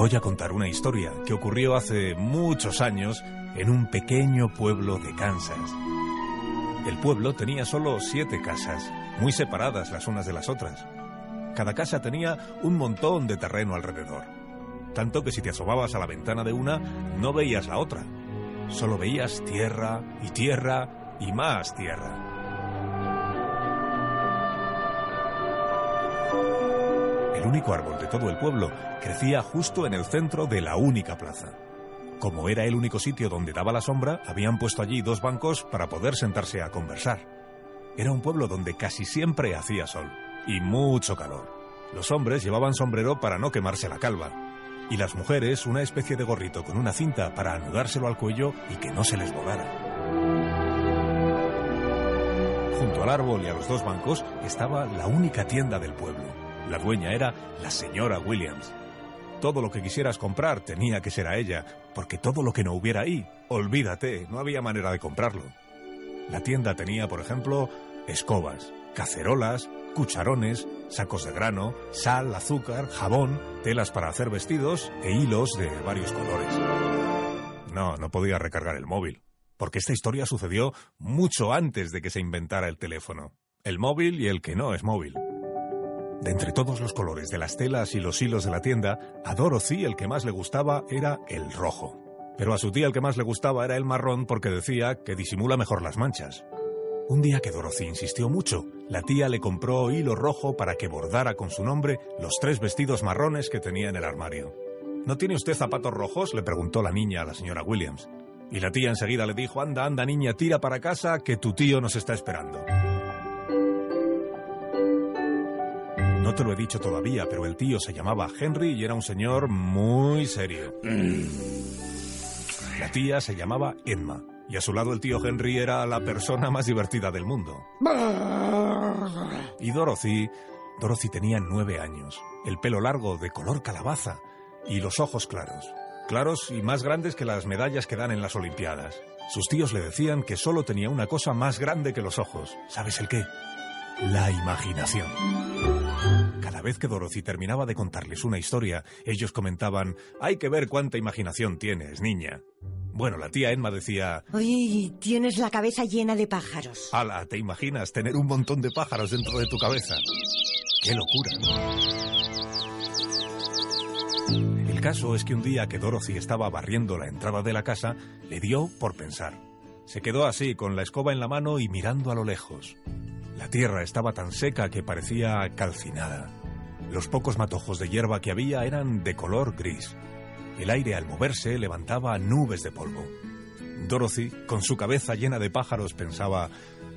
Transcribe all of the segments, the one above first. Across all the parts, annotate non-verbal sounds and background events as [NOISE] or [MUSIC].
voy a contar una historia que ocurrió hace muchos años en un pequeño pueblo de Kansas. El pueblo tenía solo siete casas, muy separadas las unas de las otras. Cada casa tenía un montón de terreno alrededor. Tanto que si te asomabas a la ventana de una, no veías la otra. Solo veías tierra y tierra y más tierra. El único árbol de todo el pueblo crecía justo en el centro de la única plaza. Como era el único sitio donde daba la sombra, habían puesto allí dos bancos para poder sentarse a conversar. Era un pueblo donde casi siempre hacía sol y mucho calor. Los hombres llevaban sombrero para no quemarse la calva y las mujeres una especie de gorrito con una cinta para anudárselo al cuello y que no se les volara. Junto al árbol y a los dos bancos estaba la única tienda del pueblo. La dueña era la señora Williams. Todo lo que quisieras comprar tenía que ser a ella, porque todo lo que no hubiera ahí, olvídate, no había manera de comprarlo. La tienda tenía, por ejemplo, escobas, cacerolas, cucharones, sacos de grano, sal, azúcar, jabón, telas para hacer vestidos e hilos de varios colores. No, no podía recargar el móvil, porque esta historia sucedió mucho antes de que se inventara el teléfono. El móvil y el que no es móvil. De entre todos los colores de las telas y los hilos de la tienda, a Dorothy el que más le gustaba era el rojo. Pero a su tía el que más le gustaba era el marrón porque decía que disimula mejor las manchas. Un día que Dorothy insistió mucho, la tía le compró hilo rojo para que bordara con su nombre los tres vestidos marrones que tenía en el armario. ¿No tiene usted zapatos rojos? le preguntó la niña a la señora Williams. Y la tía enseguida le dijo, anda, anda niña, tira para casa, que tu tío nos está esperando. No te lo he dicho todavía, pero el tío se llamaba Henry y era un señor muy serio. La tía se llamaba Emma y a su lado el tío Henry era la persona más divertida del mundo. Y Dorothy, Dorothy tenía nueve años, el pelo largo de color calabaza y los ojos claros, claros y más grandes que las medallas que dan en las Olimpiadas. Sus tíos le decían que solo tenía una cosa más grande que los ojos. ¿Sabes el qué? La imaginación. Cada vez que Dorothy terminaba de contarles una historia, ellos comentaban, hay que ver cuánta imaginación tienes, niña. Bueno, la tía Emma decía... Oye, tienes la cabeza llena de pájaros. Ala, ¿te imaginas tener un montón de pájaros dentro de tu cabeza? ¡Qué locura! El caso es que un día que Dorothy estaba barriendo la entrada de la casa, le dio por pensar. Se quedó así, con la escoba en la mano y mirando a lo lejos. La tierra estaba tan seca que parecía calcinada. Los pocos matojos de hierba que había eran de color gris. El aire al moverse levantaba nubes de polvo. Dorothy, con su cabeza llena de pájaros, pensaba,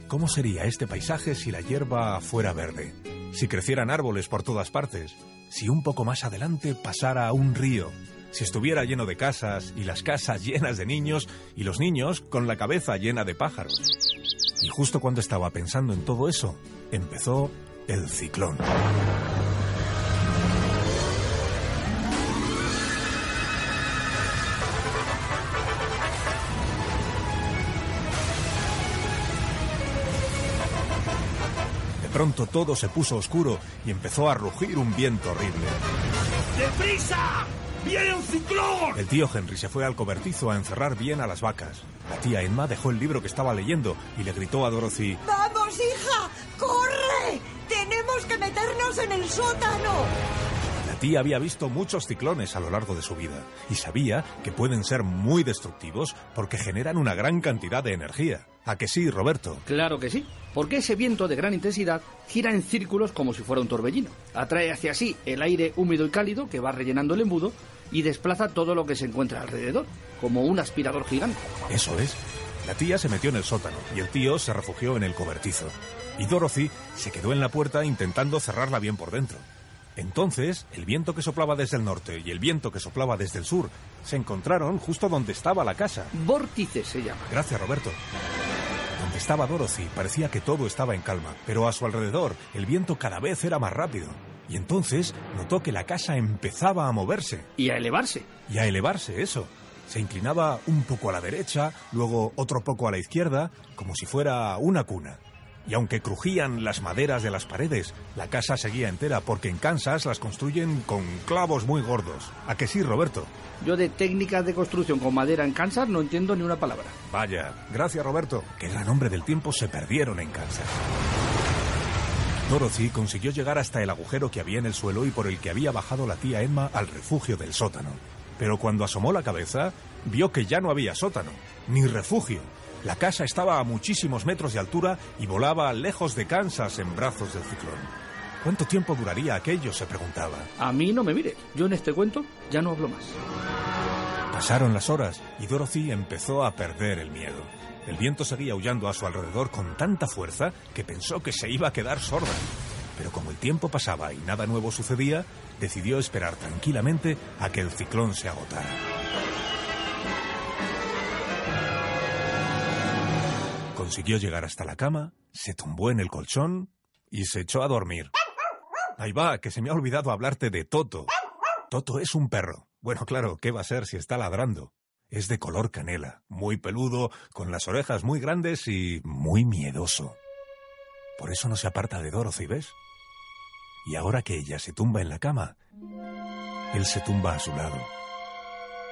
¿cómo sería este paisaje si la hierba fuera verde? Si crecieran árboles por todas partes, si un poco más adelante pasara un río, si estuviera lleno de casas y las casas [LAUGHS] llenas de niños y los niños con la cabeza llena de pájaros. Y justo cuando estaba pensando en todo eso, empezó el ciclón. pronto todo se puso oscuro y empezó a rugir un viento horrible. ¡Deprisa! ¡Viene un ciclón! El tío Henry se fue al cobertizo a encerrar bien a las vacas. La tía Emma dejó el libro que estaba leyendo y le gritó a Dorothy: ¡Vamos, hija! ¡Corre! ¡Tenemos que meternos en el sótano! La tía había visto muchos ciclones a lo largo de su vida y sabía que pueden ser muy destructivos porque generan una gran cantidad de energía. ¿A que sí, Roberto? Claro que sí, porque ese viento de gran intensidad gira en círculos como si fuera un torbellino. Atrae hacia sí el aire húmedo y cálido que va rellenando el embudo y desplaza todo lo que se encuentra alrededor, como un aspirador gigante. Eso es. La tía se metió en el sótano y el tío se refugió en el cobertizo. Y Dorothy se quedó en la puerta intentando cerrarla bien por dentro. Entonces, el viento que soplaba desde el norte y el viento que soplaba desde el sur se encontraron justo donde estaba la casa. Vórtice se llama. Gracias, Roberto. Donde estaba Dorothy parecía que todo estaba en calma, pero a su alrededor el viento cada vez era más rápido. Y entonces notó que la casa empezaba a moverse. Y a elevarse. Y a elevarse, eso. Se inclinaba un poco a la derecha, luego otro poco a la izquierda, como si fuera una cuna. Y aunque crujían las maderas de las paredes, la casa seguía entera porque en Kansas las construyen con clavos muy gordos. ¿A que sí, Roberto? Yo de técnicas de construcción con madera en Kansas no entiendo ni una palabra. Vaya, gracias Roberto, que el gran hombre del tiempo se perdieron en Kansas. Dorothy consiguió llegar hasta el agujero que había en el suelo y por el que había bajado la tía Emma al refugio del sótano. Pero cuando asomó la cabeza, vio que ya no había sótano, ni refugio. La casa estaba a muchísimos metros de altura y volaba lejos de Kansas en brazos del ciclón. ¿Cuánto tiempo duraría aquello? se preguntaba. A mí no me mire. Yo en este cuento ya no hablo más. Pasaron las horas y Dorothy empezó a perder el miedo. El viento seguía aullando a su alrededor con tanta fuerza que pensó que se iba a quedar sorda. Pero como el tiempo pasaba y nada nuevo sucedía, decidió esperar tranquilamente a que el ciclón se agotara. Consiguió llegar hasta la cama, se tumbó en el colchón y se echó a dormir. Ahí va, que se me ha olvidado hablarte de Toto. Toto es un perro. Bueno, claro, ¿qué va a ser si está ladrando? Es de color canela, muy peludo, con las orejas muy grandes y muy miedoso. Por eso no se aparta de Dorothy, ¿ves? Y ahora que ella se tumba en la cama, él se tumba a su lado.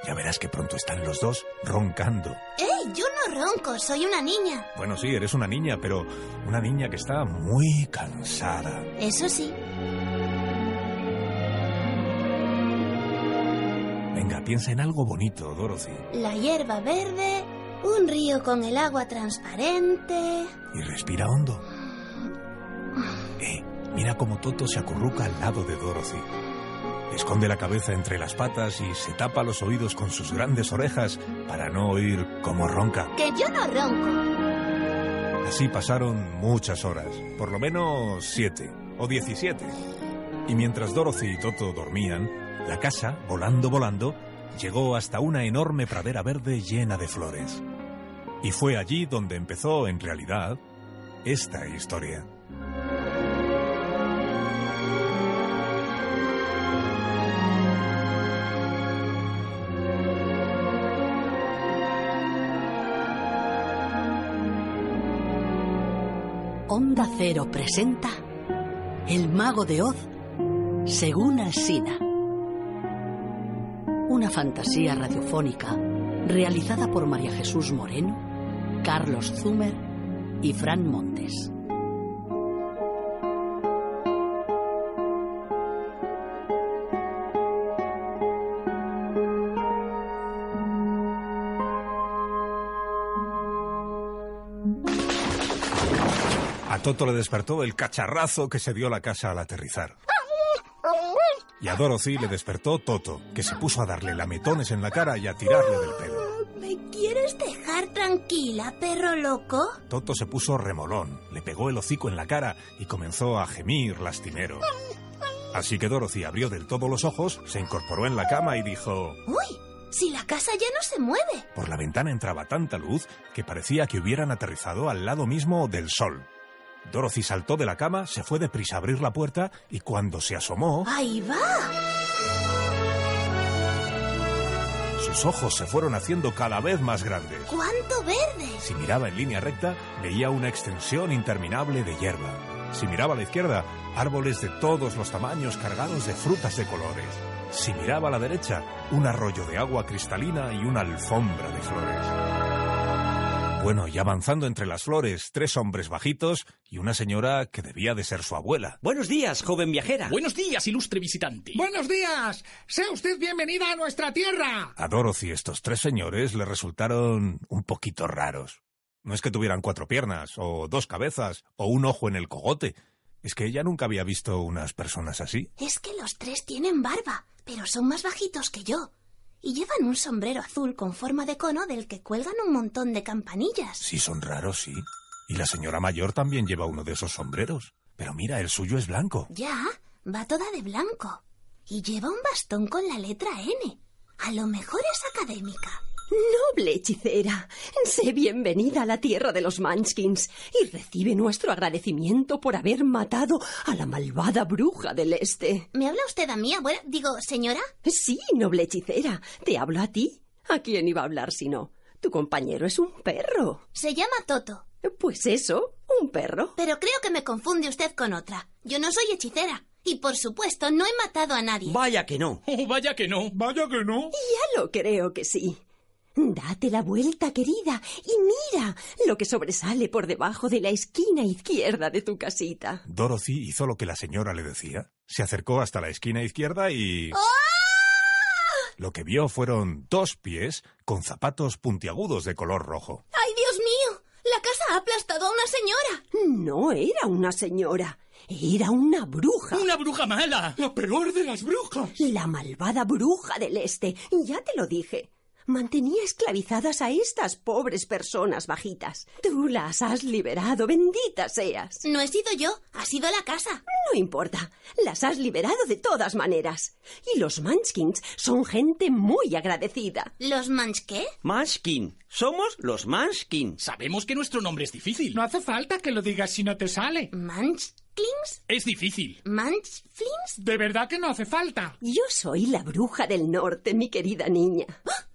Ya verás que pronto están los dos roncando. ¡Ey! Yo no ronco, soy una niña. Bueno, sí, eres una niña, pero una niña que está muy cansada. Eso sí. Venga, piensa en algo bonito, Dorothy. La hierba verde, un río con el agua transparente. Y respira hondo. Eh, mira cómo Toto se acurruca al lado de Dorothy. Esconde la cabeza entre las patas y se tapa los oídos con sus grandes orejas para no oír cómo ronca. Que yo no ronco. Así pasaron muchas horas, por lo menos siete o diecisiete. Y mientras Dorothy y Toto dormían, la casa, volando, volando, llegó hasta una enorme pradera verde llena de flores. Y fue allí donde empezó, en realidad, esta historia. Onda Cero presenta El Mago de Oz según Alsina. Una fantasía radiofónica realizada por María Jesús Moreno, Carlos Zumer y Fran Montes. A Toto le despertó el cacharrazo que se dio la casa al aterrizar. Y a Dorothy le despertó Toto, que se puso a darle lametones en la cara y a tirarle del pelo. ¿Me quieres dejar tranquila, perro loco? Toto se puso remolón, le pegó el hocico en la cara y comenzó a gemir lastimero. Así que Dorothy abrió del todo los ojos, se incorporó en la cama y dijo... ¡Uy! Si la casa ya no se mueve. Por la ventana entraba tanta luz que parecía que hubieran aterrizado al lado mismo del sol. Dorothy saltó de la cama, se fue deprisa a abrir la puerta y cuando se asomó, ¡Ahí va! sus ojos se fueron haciendo cada vez más grandes. ¡Cuánto verde! Si miraba en línea recta, veía una extensión interminable de hierba. Si miraba a la izquierda, árboles de todos los tamaños cargados de frutas de colores. Si miraba a la derecha, un arroyo de agua cristalina y una alfombra de flores. Bueno, y avanzando entre las flores, tres hombres bajitos y una señora que debía de ser su abuela. Buenos días, joven viajera. Buenos días, ilustre visitante. Buenos días. Sea usted bienvenida a nuestra tierra. A Dorothy estos tres señores le resultaron un poquito raros. No es que tuvieran cuatro piernas, o dos cabezas, o un ojo en el cogote. Es que ella nunca había visto unas personas así. Es que los tres tienen barba, pero son más bajitos que yo. Y llevan un sombrero azul con forma de cono del que cuelgan un montón de campanillas. Sí, son raros, sí. Y la señora mayor también lleva uno de esos sombreros. Pero mira, el suyo es blanco. Ya, va toda de blanco. Y lleva un bastón con la letra N. A lo mejor es académica. Noble hechicera, sé bienvenida a la tierra de los Munchkins y recibe nuestro agradecimiento por haber matado a la malvada bruja del este. ¿Me habla usted a mí, abuela? Digo, señora. Sí, noble hechicera, te hablo a ti. ¿A quién iba a hablar si no? Tu compañero es un perro. Se llama Toto. Pues eso, un perro. Pero creo que me confunde usted con otra. Yo no soy hechicera. Y por supuesto, no he matado a nadie. Vaya que no. Oh, vaya que no. Vaya que no. Ya lo creo que sí. Date la vuelta, querida, y mira lo que sobresale por debajo de la esquina izquierda de tu casita. Dorothy hizo lo que la señora le decía. Se acercó hasta la esquina izquierda y... Lo que vio fueron dos pies con zapatos puntiagudos de color rojo. ¡Ay, Dios mío! La casa ha aplastado a una señora. No era una señora, era una bruja. ¡Una bruja mala! La peor de las brujas. La malvada bruja del este. Ya te lo dije. Mantenía esclavizadas a estas pobres personas bajitas. Tú las has liberado, bendita seas. No he sido yo, ha sido la casa. No importa, las has liberado de todas maneras. Y los Munchkins son gente muy agradecida. ¿Los manch qué? Munchkin. Somos los Munchkin. Sabemos que nuestro nombre es difícil. No hace falta que lo digas si no te sale. ¿Manchklings? Es difícil. ¿Manchflings? De verdad que no hace falta. Yo soy la bruja del norte, mi querida niña.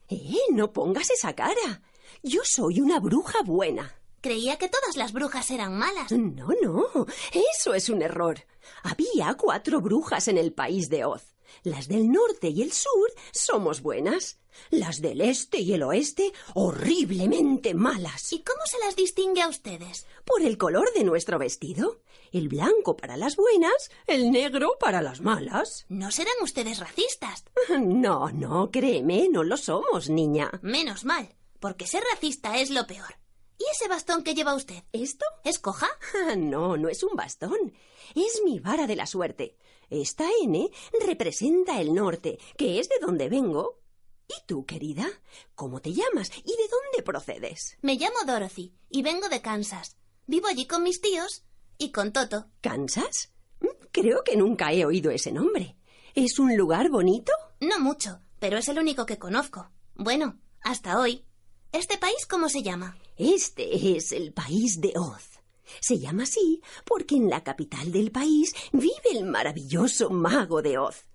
Eh, no pongas esa cara. Yo soy una bruja buena. Creía que todas las brujas eran malas. No, no, eso es un error. Había cuatro brujas en el país de Oz. Las del norte y el sur somos buenas. Las del este y el oeste horriblemente malas. ¿Y cómo se las distingue a ustedes? Por el color de nuestro vestido. El blanco para las buenas, el negro para las malas. ¿No serán ustedes racistas? [LAUGHS] No, no, créeme, no lo somos, niña. Menos mal, porque ser racista es lo peor. ¿Y ese bastón que lleva usted? ¿Esto? ¿Es coja? [LAUGHS] No, no es un bastón. Es mi vara de la suerte. Esta N representa el norte, que es de donde vengo. ¿Y tú, querida? ¿Cómo te llamas y de dónde procedes? Me llamo Dorothy y vengo de Kansas. Vivo allí con mis tíos y con Toto. ¿Kansas? Mm, Creo que nunca he oído ese nombre. ¿Es un lugar bonito? No mucho, pero es el único que conozco. Bueno, hasta hoy. ¿Este país cómo se llama? Este es el país de Oz. Se llama así porque en la capital del país vive el maravilloso mago de Oz.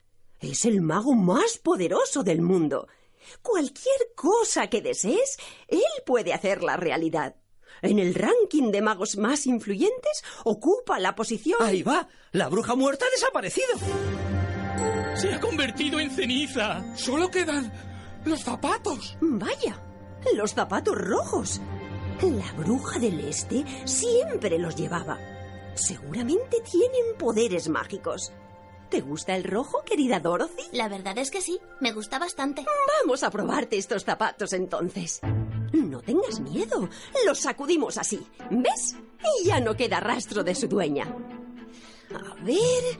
Es el mago más poderoso del mundo. Cualquier cosa que desees, él puede hacerla realidad. En el ranking de magos más influyentes ocupa la posición. Ahí va. La bruja muerta ha desaparecido. Se ha convertido en ceniza. Solo quedan los zapatos. Vaya, los zapatos rojos. La bruja del este siempre los llevaba. Seguramente tienen poderes mágicos. ¿Te gusta el rojo, querida Dorothy? La verdad es que sí, me gusta bastante. Vamos a probarte estos zapatos entonces. No tengas miedo, los sacudimos así. ¿Ves? Y ya no queda rastro de su dueña. A ver...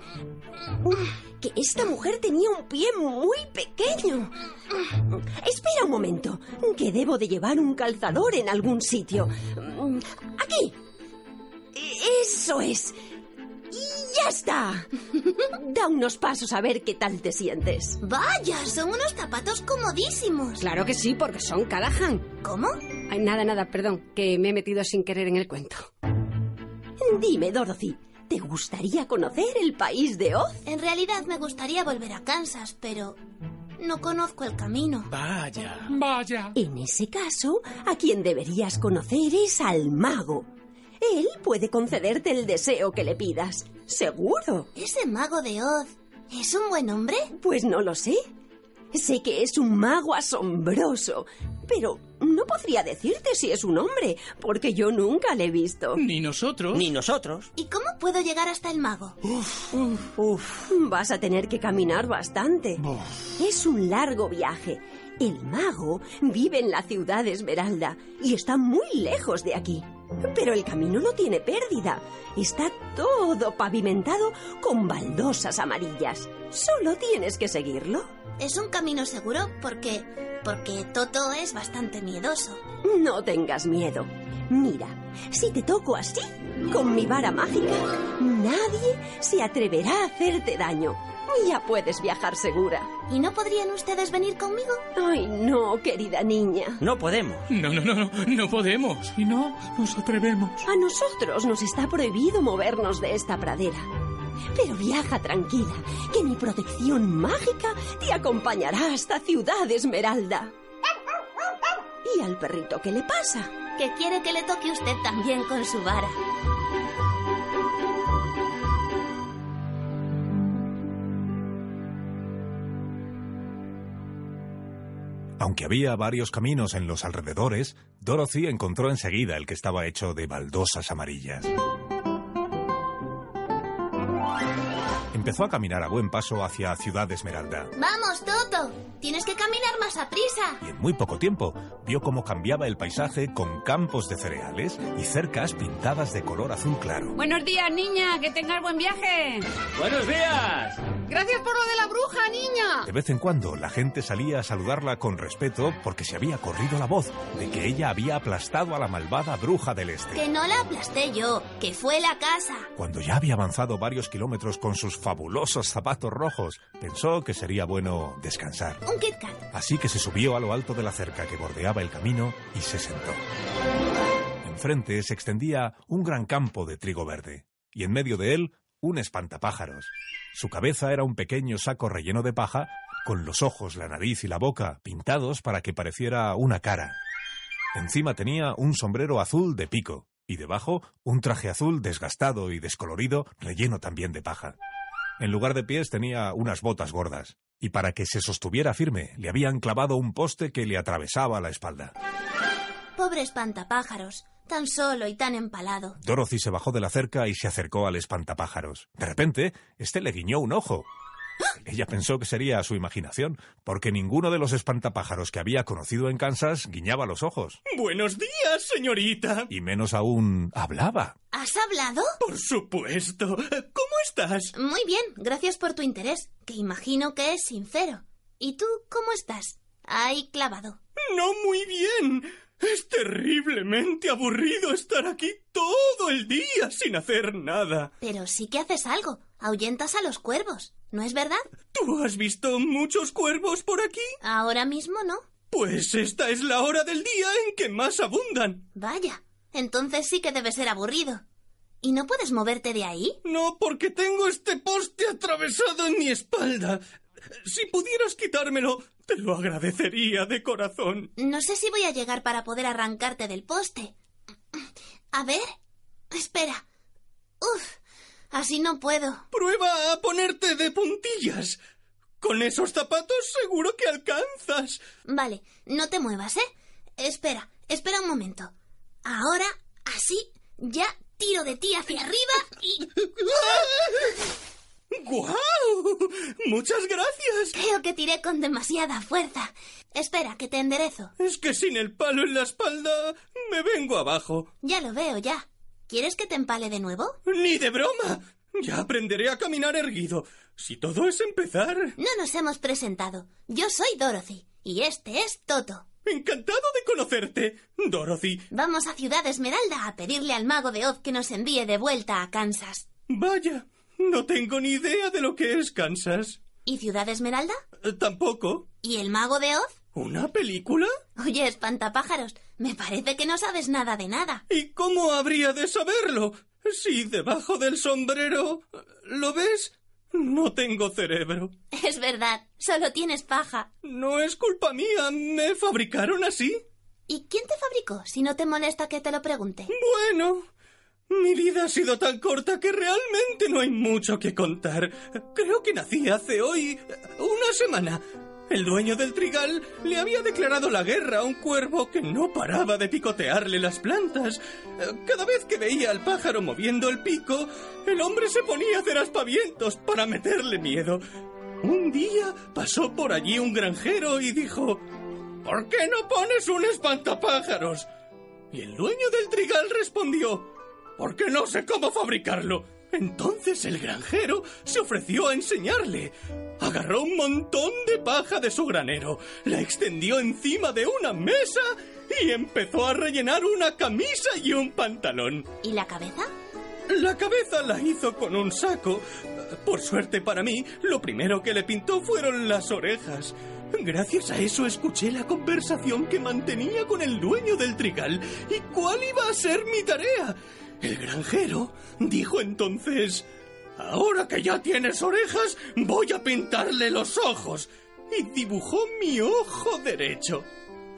Que esta mujer tenía un pie muy pequeño. Espera un momento, que debo de llevar un calzador en algún sitio. Aquí. Eso es. Y ya está. Da unos pasos a ver qué tal te sientes. Vaya, son unos zapatos comodísimos. Claro que sí, porque son Callahan. ¿Cómo? Ay, nada, nada, perdón, que me he metido sin querer en el cuento. Dime, Dorothy, ¿te gustaría conocer el país de Oz? En realidad me gustaría volver a Kansas, pero no conozco el camino. Vaya. Vaya. En ese caso, a quien deberías conocer es al mago. Él puede concederte el deseo que le pidas. Seguro. ¿Ese mago de Oz es un buen hombre? Pues no lo sé. Sé que es un mago asombroso, pero no podría decirte si es un hombre, porque yo nunca le he visto. Ni nosotros. Ni nosotros. ¿Y cómo puedo llegar hasta el mago? Uf, vas a tener que caminar bastante. Es un largo viaje. El mago vive en la ciudad de Esmeralda y está muy lejos de aquí. Pero el camino no tiene pérdida. Está todo pavimentado con baldosas amarillas. Solo tienes que seguirlo. ¿Es un camino seguro? Porque... porque Toto es bastante miedoso. No tengas miedo. Mira, si te toco así, con mi vara mágica, nadie se atreverá a hacerte daño. Ya puedes viajar segura. ¿Y no podrían ustedes venir conmigo? Ay, no, querida niña. No podemos. No, no, no, no, no podemos. Si no, nos atrevemos. A nosotros nos está prohibido movernos de esta pradera. Pero viaja tranquila, que mi protección mágica te acompañará hasta Ciudad Esmeralda. ¿Y al perrito qué le pasa? Que quiere que le toque usted también con su vara. Aunque había varios caminos en los alrededores, Dorothy encontró enseguida el que estaba hecho de baldosas amarillas. Empezó a caminar a buen paso hacia Ciudad Esmeralda. Vamos, Toto. Tienes que caminar más a prisa. Y en muy poco tiempo vio cómo cambiaba el paisaje con campos de cereales y cercas pintadas de color azul claro. Buenos días, niña. Que tengas buen viaje. ¡Buenos días! Gracias por lo de la bruja, niña. De vez en cuando la gente salía a saludarla con respeto porque se había corrido la voz de que ella había aplastado a la malvada bruja del este. Que no la aplasté yo, que fue la casa. Cuando ya había avanzado varios kilómetros con sus fabulosos zapatos rojos, pensó que sería bueno descansar. Un Kit Kat. Así que se subió a lo alto de la cerca que bordeaba el camino y se sentó. Enfrente se extendía un gran campo de trigo verde, y en medio de él un espantapájaros. Su cabeza era un pequeño saco relleno de paja, con los ojos, la nariz y la boca pintados para que pareciera una cara. Encima tenía un sombrero azul de pico, y debajo un traje azul desgastado y descolorido, relleno también de paja. En lugar de pies tenía unas botas gordas, y para que se sostuviera firme le habían clavado un poste que le atravesaba la espalda. Pobre espantapájaros, tan solo y tan empalado. Dorothy se bajó de la cerca y se acercó al espantapájaros. De repente, este le guiñó un ojo. Ella pensó que sería su imaginación, porque ninguno de los espantapájaros que había conocido en Kansas guiñaba los ojos, Buenos días, señorita. y menos aún hablaba. ¿Has hablado? Por supuesto. ¿Cómo estás? Muy bien, gracias por tu interés, que imagino que es sincero. ¿Y tú cómo estás? Ahí clavado. No muy bien. Es terriblemente aburrido estar aquí todo el día sin hacer nada. Pero sí que haces algo. Ahuyentas a los cuervos, ¿no es verdad? ¿Tú has visto muchos cuervos por aquí? Ahora mismo no. Pues esta es la hora del día en que más abundan. Vaya, entonces sí que debe ser aburrido. ¿Y no puedes moverte de ahí? No, porque tengo este poste atravesado en mi espalda. Si pudieras quitármelo, te lo agradecería de corazón. No sé si voy a llegar para poder arrancarte del poste. A ver. Espera. Uf. Así no puedo. Prueba a ponerte de puntillas. Con esos zapatos seguro que alcanzas. Vale, no te muevas, ¿eh? Espera, espera un momento. Ahora, así, ya tiro de ti hacia arriba y... [LAUGHS] ¡Guau! Muchas gracias. Creo que tiré con demasiada fuerza. Espera, que te enderezo. Es que sin el palo en la espalda me vengo abajo. Ya lo veo, ya. ¿Quieres que te empale de nuevo? Ni de broma. Ya aprenderé a caminar erguido. Si todo es empezar. No nos hemos presentado. Yo soy Dorothy y este es Toto. Encantado de conocerte, Dorothy. Vamos a Ciudad Esmeralda a pedirle al mago de Oz que nos envíe de vuelta a Kansas. Vaya, no tengo ni idea de lo que es Kansas. ¿Y Ciudad Esmeralda? Eh, Tampoco. ¿Y el mago de Oz? ¿Una película? Oye, espantapájaros, me parece que no sabes nada de nada. ¿Y cómo habría de saberlo? Si debajo del sombrero... ¿Lo ves? No tengo cerebro. Es verdad, solo tienes paja. No es culpa mía. ¿Me fabricaron así? ¿Y quién te fabricó, si no te molesta que te lo pregunte? Bueno, mi vida ha sido tan corta que realmente no hay mucho que contar. Creo que nací hace hoy una semana. El dueño del trigal le había declarado la guerra a un cuervo que no paraba de picotearle las plantas. Cada vez que veía al pájaro moviendo el pico, el hombre se ponía a hacer aspavientos para meterle miedo. Un día pasó por allí un granjero y dijo ¿Por qué no pones un espantapájaros? Y el dueño del trigal respondió porque no sé cómo fabricarlo. Entonces el granjero se ofreció a enseñarle. Agarró un montón de paja de su granero, la extendió encima de una mesa y empezó a rellenar una camisa y un pantalón. ¿Y la cabeza? La cabeza la hizo con un saco. Por suerte para mí, lo primero que le pintó fueron las orejas. Gracias a eso escuché la conversación que mantenía con el dueño del trigal. ¿Y cuál iba a ser mi tarea? El granjero dijo entonces, Ahora que ya tienes orejas, voy a pintarle los ojos. Y dibujó mi ojo derecho.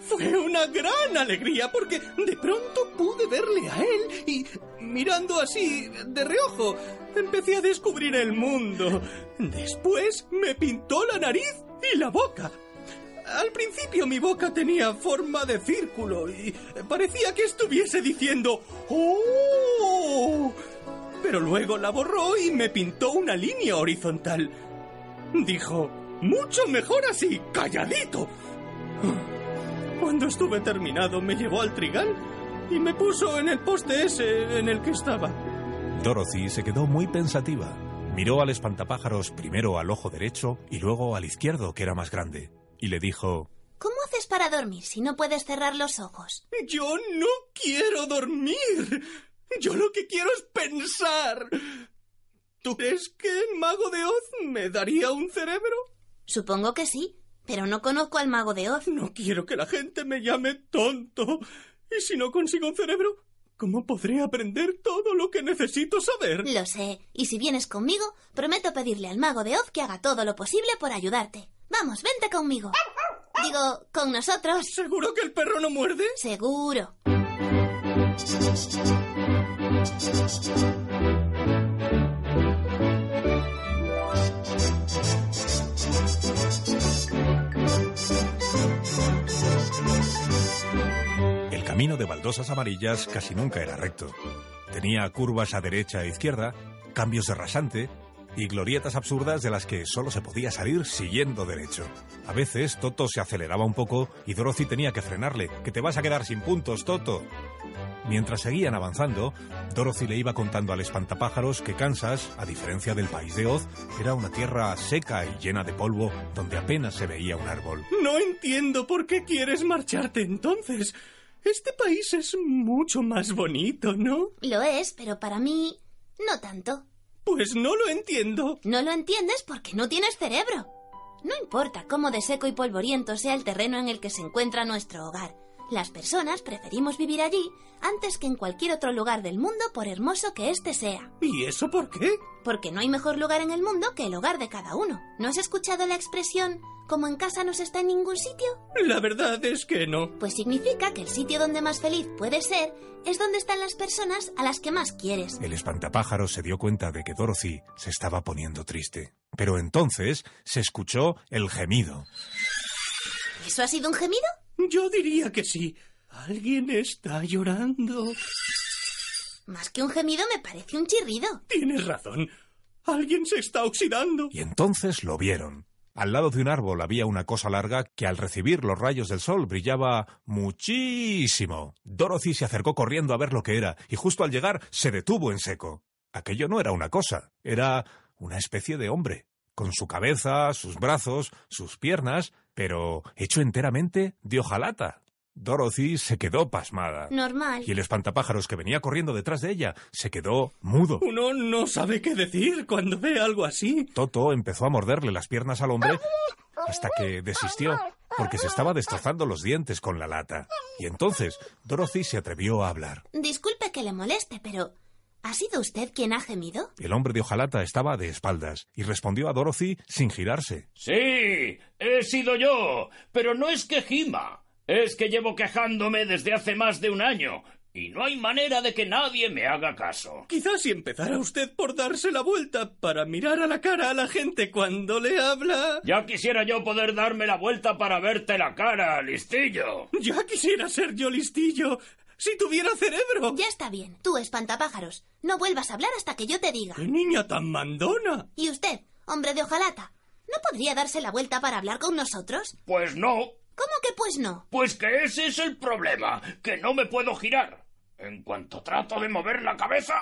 Fue una gran alegría porque de pronto pude verle a él y, mirando así, de reojo, empecé a descubrir el mundo. Después me pintó la nariz y la boca. Al principio mi boca tenía forma de círculo y parecía que estuviese diciendo ¡Oh! Pero luego la borró y me pintó una línea horizontal. Dijo, mucho mejor así, calladito. Cuando estuve terminado me llevó al trigal y me puso en el poste ese en el que estaba. Dorothy se quedó muy pensativa. Miró al espantapájaros primero al ojo derecho y luego al izquierdo, que era más grande, y le dijo ¿Cómo haces para dormir si no puedes cerrar los ojos? Yo no quiero dormir. Yo lo que quiero es pensar. ¿Tú crees que el mago de Oz me daría un cerebro? Supongo que sí, pero no conozco al mago de Oz. No quiero que la gente me llame tonto. Y si no consigo un cerebro, ¿cómo podré aprender todo lo que necesito saber? Lo sé, y si vienes conmigo, prometo pedirle al mago de Oz que haga todo lo posible por ayudarte. Vamos, vente conmigo. Digo, con nosotros. ¿Seguro que el perro no muerde? Seguro. El camino de baldosas amarillas casi nunca era recto. Tenía curvas a derecha e izquierda, cambios de rasante y glorietas absurdas de las que solo se podía salir siguiendo derecho. A veces Toto se aceleraba un poco y Dorothy tenía que frenarle. Que te vas a quedar sin puntos, Toto. Mientras seguían avanzando, Dorothy le iba contando al espantapájaros que Kansas, a diferencia del país de Oz, era una tierra seca y llena de polvo donde apenas se veía un árbol. No entiendo por qué quieres marcharte entonces. Este país es mucho más bonito, ¿no? Lo es, pero para mí no tanto. Pues no lo entiendo. No lo entiendes porque no tienes cerebro. No importa cómo de seco y polvoriento sea el terreno en el que se encuentra nuestro hogar. Las personas preferimos vivir allí antes que en cualquier otro lugar del mundo por hermoso que éste sea. ¿Y eso por qué? Porque no hay mejor lugar en el mundo que el hogar de cada uno. ¿No has escuchado la expresión como en casa no se está en ningún sitio? La verdad es que no. Pues significa que el sitio donde más feliz puedes ser es donde están las personas a las que más quieres. El espantapájaros se dio cuenta de que Dorothy se estaba poniendo triste. Pero entonces se escuchó el gemido. ¿Eso ha sido un gemido? Yo diría que sí. Alguien está llorando. Más que un gemido me parece un chirrido. Tienes razón. Alguien se está oxidando. Y entonces lo vieron. Al lado de un árbol había una cosa larga que al recibir los rayos del sol brillaba muchísimo. Dorothy se acercó corriendo a ver lo que era y justo al llegar se detuvo en seco. Aquello no era una cosa, era una especie de hombre, con su cabeza, sus brazos, sus piernas, pero hecho enteramente de hojalata. Dorothy se quedó pasmada. Normal. Y el espantapájaros que venía corriendo detrás de ella se quedó mudo. Uno no sabe qué decir cuando ve algo así. Toto empezó a morderle las piernas al hombre hasta que desistió, porque se estaba destrozando los dientes con la lata. Y entonces Dorothy se atrevió a hablar. Disculpe que le moleste, pero ¿ha sido usted quien ha gemido? El hombre de hojalata estaba de espaldas y respondió a Dorothy sin girarse. Sí, he sido yo, pero no es que gima. Es que llevo quejándome desde hace más de un año y no hay manera de que nadie me haga caso. Quizás si empezara usted por darse la vuelta para mirar a la cara a la gente cuando le habla. Ya quisiera yo poder darme la vuelta para verte la cara, listillo. Ya quisiera ser yo listillo. Si tuviera cerebro. Ya está bien. Tú, espantapájaros. No vuelvas a hablar hasta que yo te diga. ¡Qué niña tan mandona! ¿Y usted, hombre de hojalata? ¿No podría darse la vuelta para hablar con nosotros? Pues no. ¿Cómo que pues no? Pues que ese es el problema, que no me puedo girar. En cuanto trato de mover la cabeza...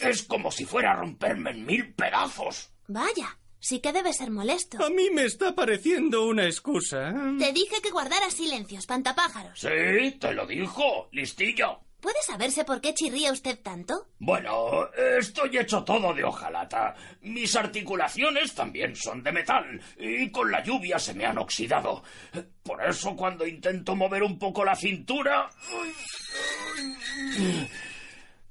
Es como si fuera a romperme en mil pedazos. Vaya, sí que debe ser molesto. A mí me está pareciendo una excusa. Te dije que guardaras silencio, espantapájaros. Sí, te lo dijo, listillo. ¿Puede saberse por qué chirría usted tanto? Bueno, estoy hecho todo de hojalata. Mis articulaciones también son de metal y con la lluvia se me han oxidado. Por eso cuando intento mover un poco la cintura...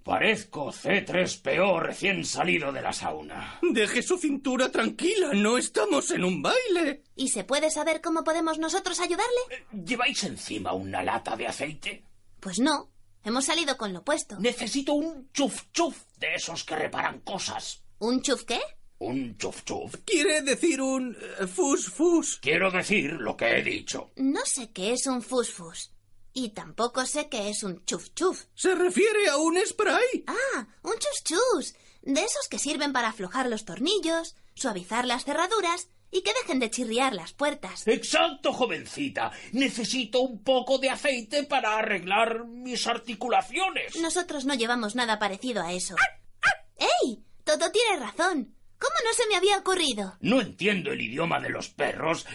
Parezco C3PO recién salido de la sauna. Deje su cintura tranquila, no estamos en un baile. ¿Y se puede saber cómo podemos nosotros ayudarle? ¿Lleváis encima una lata de aceite? Pues no. Hemos salido con lo puesto. Necesito un chuf chuf de esos que reparan cosas. ¿Un chuf qué? Un chuf chuf. Quiere decir un eh, fus fus. Quiero decir lo que he dicho. No sé qué es un fusfus. Y tampoco sé qué es un chuf chuf. Se refiere a un spray. Ah, un chus chus. De esos que sirven para aflojar los tornillos, suavizar las cerraduras y que dejen de chirriar las puertas. Exacto, jovencita. Necesito un poco de aceite para arreglar mis articulaciones. Nosotros no llevamos nada parecido a eso. ¡Ey! Todo tiene razón. ¿Cómo no se me había ocurrido? No entiendo el idioma de los perros.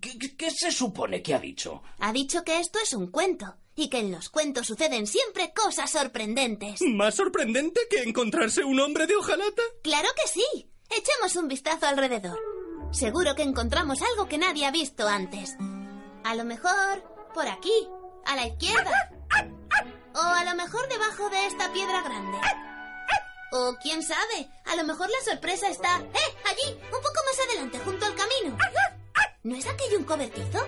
¿Qué, qué- qué se supone que ha dicho? Ha dicho que esto es un cuento y que en los cuentos suceden siempre cosas sorprendentes. ¿Más sorprendente que encontrarse un hombre de hojalata? Claro que sí. Echemos un vistazo alrededor. Seguro que encontramos algo que nadie ha visto antes. A lo mejor por aquí, a la izquierda. O a lo mejor debajo de esta piedra grande. O quién sabe, a lo mejor la sorpresa está... ¡Eh! Allí, un poco más adelante, junto al camino. ¿No es aquello un cobertizo?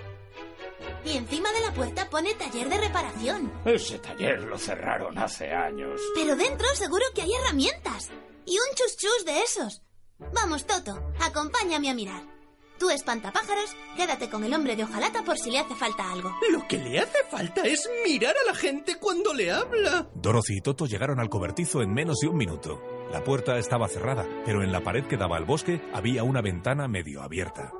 Y encima de la puerta pone taller de reparación. Ese taller lo cerraron hace años. Pero dentro seguro que hay herramientas. Y un chus chus de esos. Vamos, Toto, acompáñame a mirar. Tú, espantapájaros, quédate con el hombre de hojalata por si le hace falta algo. Lo que le hace falta es mirar a la gente cuando le habla. Dorothy y Toto llegaron al cobertizo en menos de un minuto. La puerta estaba cerrada, pero en la pared que daba al bosque había una ventana medio abierta.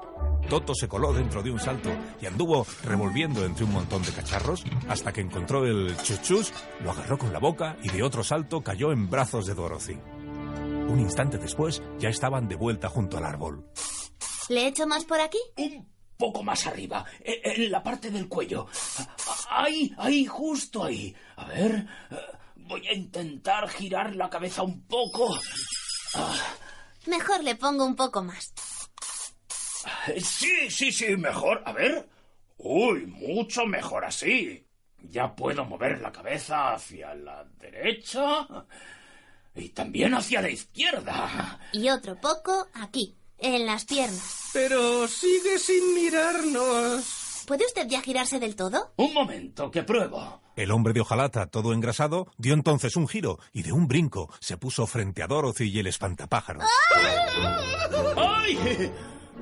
Toto se coló dentro de un salto y anduvo revolviendo entre un montón de cacharros hasta que encontró el chuchus, lo agarró con la boca y de otro salto cayó en brazos de Dorothy. Un instante después ya estaban de vuelta junto al árbol. ¿Le echo más por aquí? Un poco más arriba, e- en la parte del cuello. Ahí, ahí, justo ahí. A ver, eh, voy a intentar girar la cabeza un poco. Ah, Mejor le pongo un poco más. Sí, sí, sí, mejor. A ver. Uy, mucho mejor así. Ya puedo mover la cabeza hacia la derecha y también hacia la izquierda. Y otro poco aquí, en las piernas. Pero sigue sin mirarnos. ¿Puede usted ya girarse del todo? Un momento, que pruebo. El hombre de hojalata, todo engrasado, dio entonces un giro y de un brinco se puso frente a Dorothy y el espantapájaros. ¡Ay!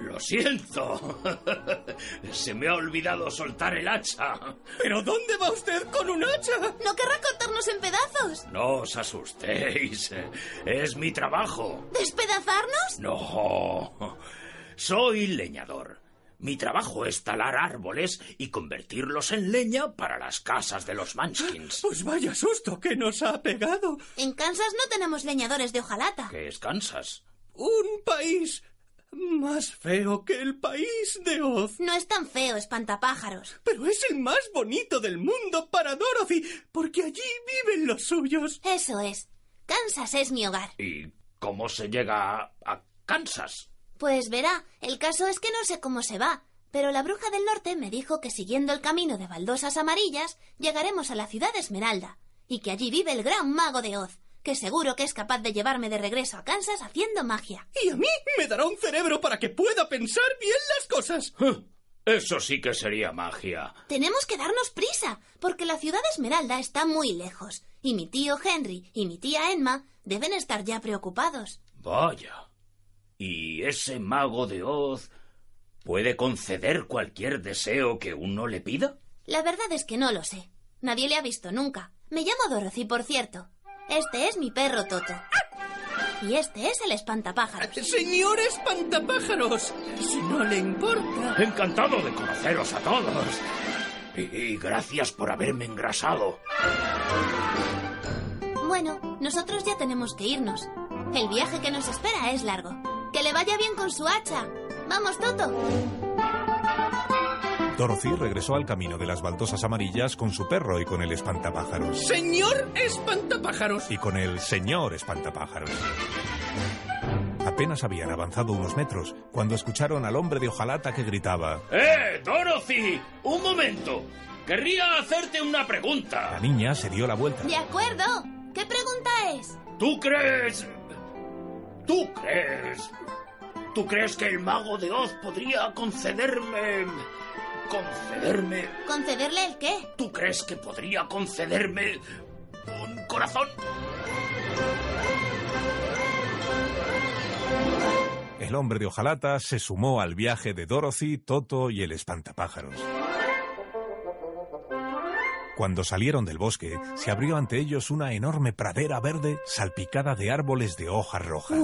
Lo siento. [LAUGHS] Se me ha olvidado soltar el hacha. ¿Pero dónde va usted con un hacha? ¿No querrá cortarnos en pedazos? No os asustéis. Es mi trabajo. ¿Despedazarnos? No. Soy leñador. Mi trabajo es talar árboles y convertirlos en leña para las casas de los Munchkins. Pues vaya susto que nos ha pegado. En Kansas no tenemos leñadores de hojalata. ¿Qué es Kansas? Un país más feo que el país de Oz. No es tan feo, espantapájaros. Pero es el más bonito del mundo para Dorothy, porque allí viven los suyos. Eso es. Kansas es mi hogar. ¿Y cómo se llega a Kansas? Pues verá, el caso es que no sé cómo se va, pero la bruja del norte me dijo que siguiendo el camino de baldosas amarillas llegaremos a la ciudad de Esmeralda, y que allí vive el gran mago de Oz, que seguro que es capaz de llevarme de regreso a Kansas haciendo magia. Y a mí me dará un cerebro para que pueda pensar bien las cosas. Eso sí que sería magia. Tenemos que darnos prisa, porque la ciudad de Esmeralda está muy lejos, y mi tío Henry y mi tía Emma deben estar ya preocupados. Vaya. ¿Y ese mago de Oz puede conceder cualquier deseo que uno le pida? La verdad es que no lo sé. Nadie le ha visto nunca. Me llamo Dorothy, por cierto. Este es mi perro Toto. Y este es el espantapájaros. Señor espantapájaros, si no le importa. Encantado de conoceros a todos. Y, y gracias por haberme engrasado. Bueno, nosotros ya tenemos que irnos. El viaje que nos espera es largo. Que le vaya bien con su hacha. Vamos, Toto. Dorothy regresó al camino de las baldosas amarillas con su perro y con el espantapájaros. Señor espantapájaros. Y con el señor espantapájaros. Apenas habían avanzado unos metros cuando escucharon al hombre de hojalata que gritaba. ¡Eh, Dorothy! ¡Un momento! Querría hacerte una pregunta. La niña se dio la vuelta. De acuerdo. ¿Qué pregunta es? ¿Tú crees... ¿Tú crees... ¿Tú crees que el mago de Oz podría concederme... concederme... ¿Concederle el qué? ¿Tú crees que podría concederme un corazón? el hombre de hojalata se sumó al viaje de Dorothy, Toto y el espantapájaros. Cuando salieron del bosque, se abrió ante ellos una enorme pradera verde salpicada de árboles de hojas rojas.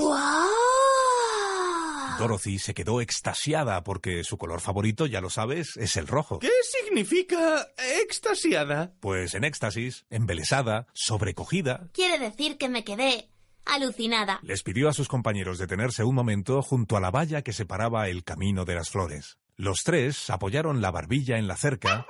Dorothy se quedó extasiada porque su color favorito, ya lo sabes, es el rojo. ¿Qué significa extasiada? Pues en éxtasis, embelesada, sobrecogida. Quiere decir que me quedé alucinada. Les pidió a sus compañeros detenerse un momento junto a la valla que separaba el camino de las flores. Los tres apoyaron la barbilla en la cerca.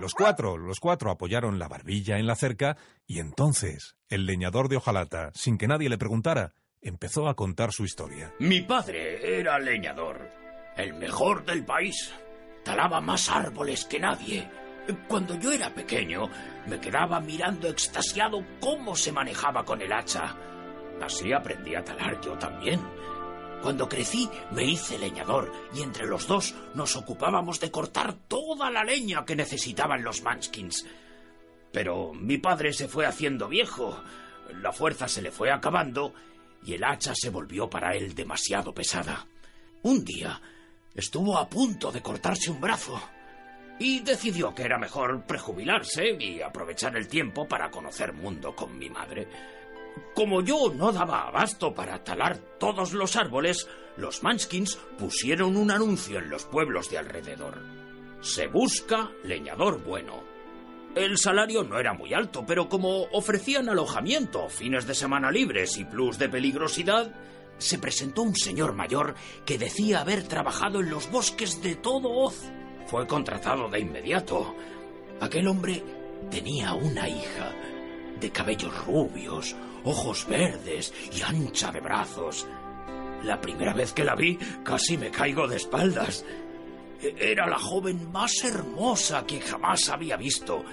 Los cuatro, los cuatro apoyaron la barbilla en la cerca y entonces el leñador de hojalata, sin que nadie le preguntara, empezó a contar su historia. Mi padre era leñador, el mejor del país. Talaba más árboles que nadie. Cuando yo era pequeño, me quedaba mirando extasiado cómo se manejaba con el hacha. Así aprendí a talar yo también. Cuando crecí me hice leñador y entre los dos nos ocupábamos de cortar toda la leña que necesitaban los Manskins. Pero mi padre se fue haciendo viejo, la fuerza se le fue acabando y el hacha se volvió para él demasiado pesada. Un día estuvo a punto de cortarse un brazo y decidió que era mejor prejubilarse y aprovechar el tiempo para conocer mundo con mi madre. Como yo no daba abasto para talar todos los árboles, los Manskins pusieron un anuncio en los pueblos de alrededor. Se busca leñador bueno. El salario no era muy alto, pero como ofrecían alojamiento, fines de semana libres y plus de peligrosidad, se presentó un señor mayor que decía haber trabajado en los bosques de todo Oz. Fue contratado de inmediato. Aquel hombre tenía una hija, de cabellos rubios, ojos verdes y ancha de brazos. La primera vez que la vi casi me caigo de espaldas. Era la joven más hermosa que jamás había visto.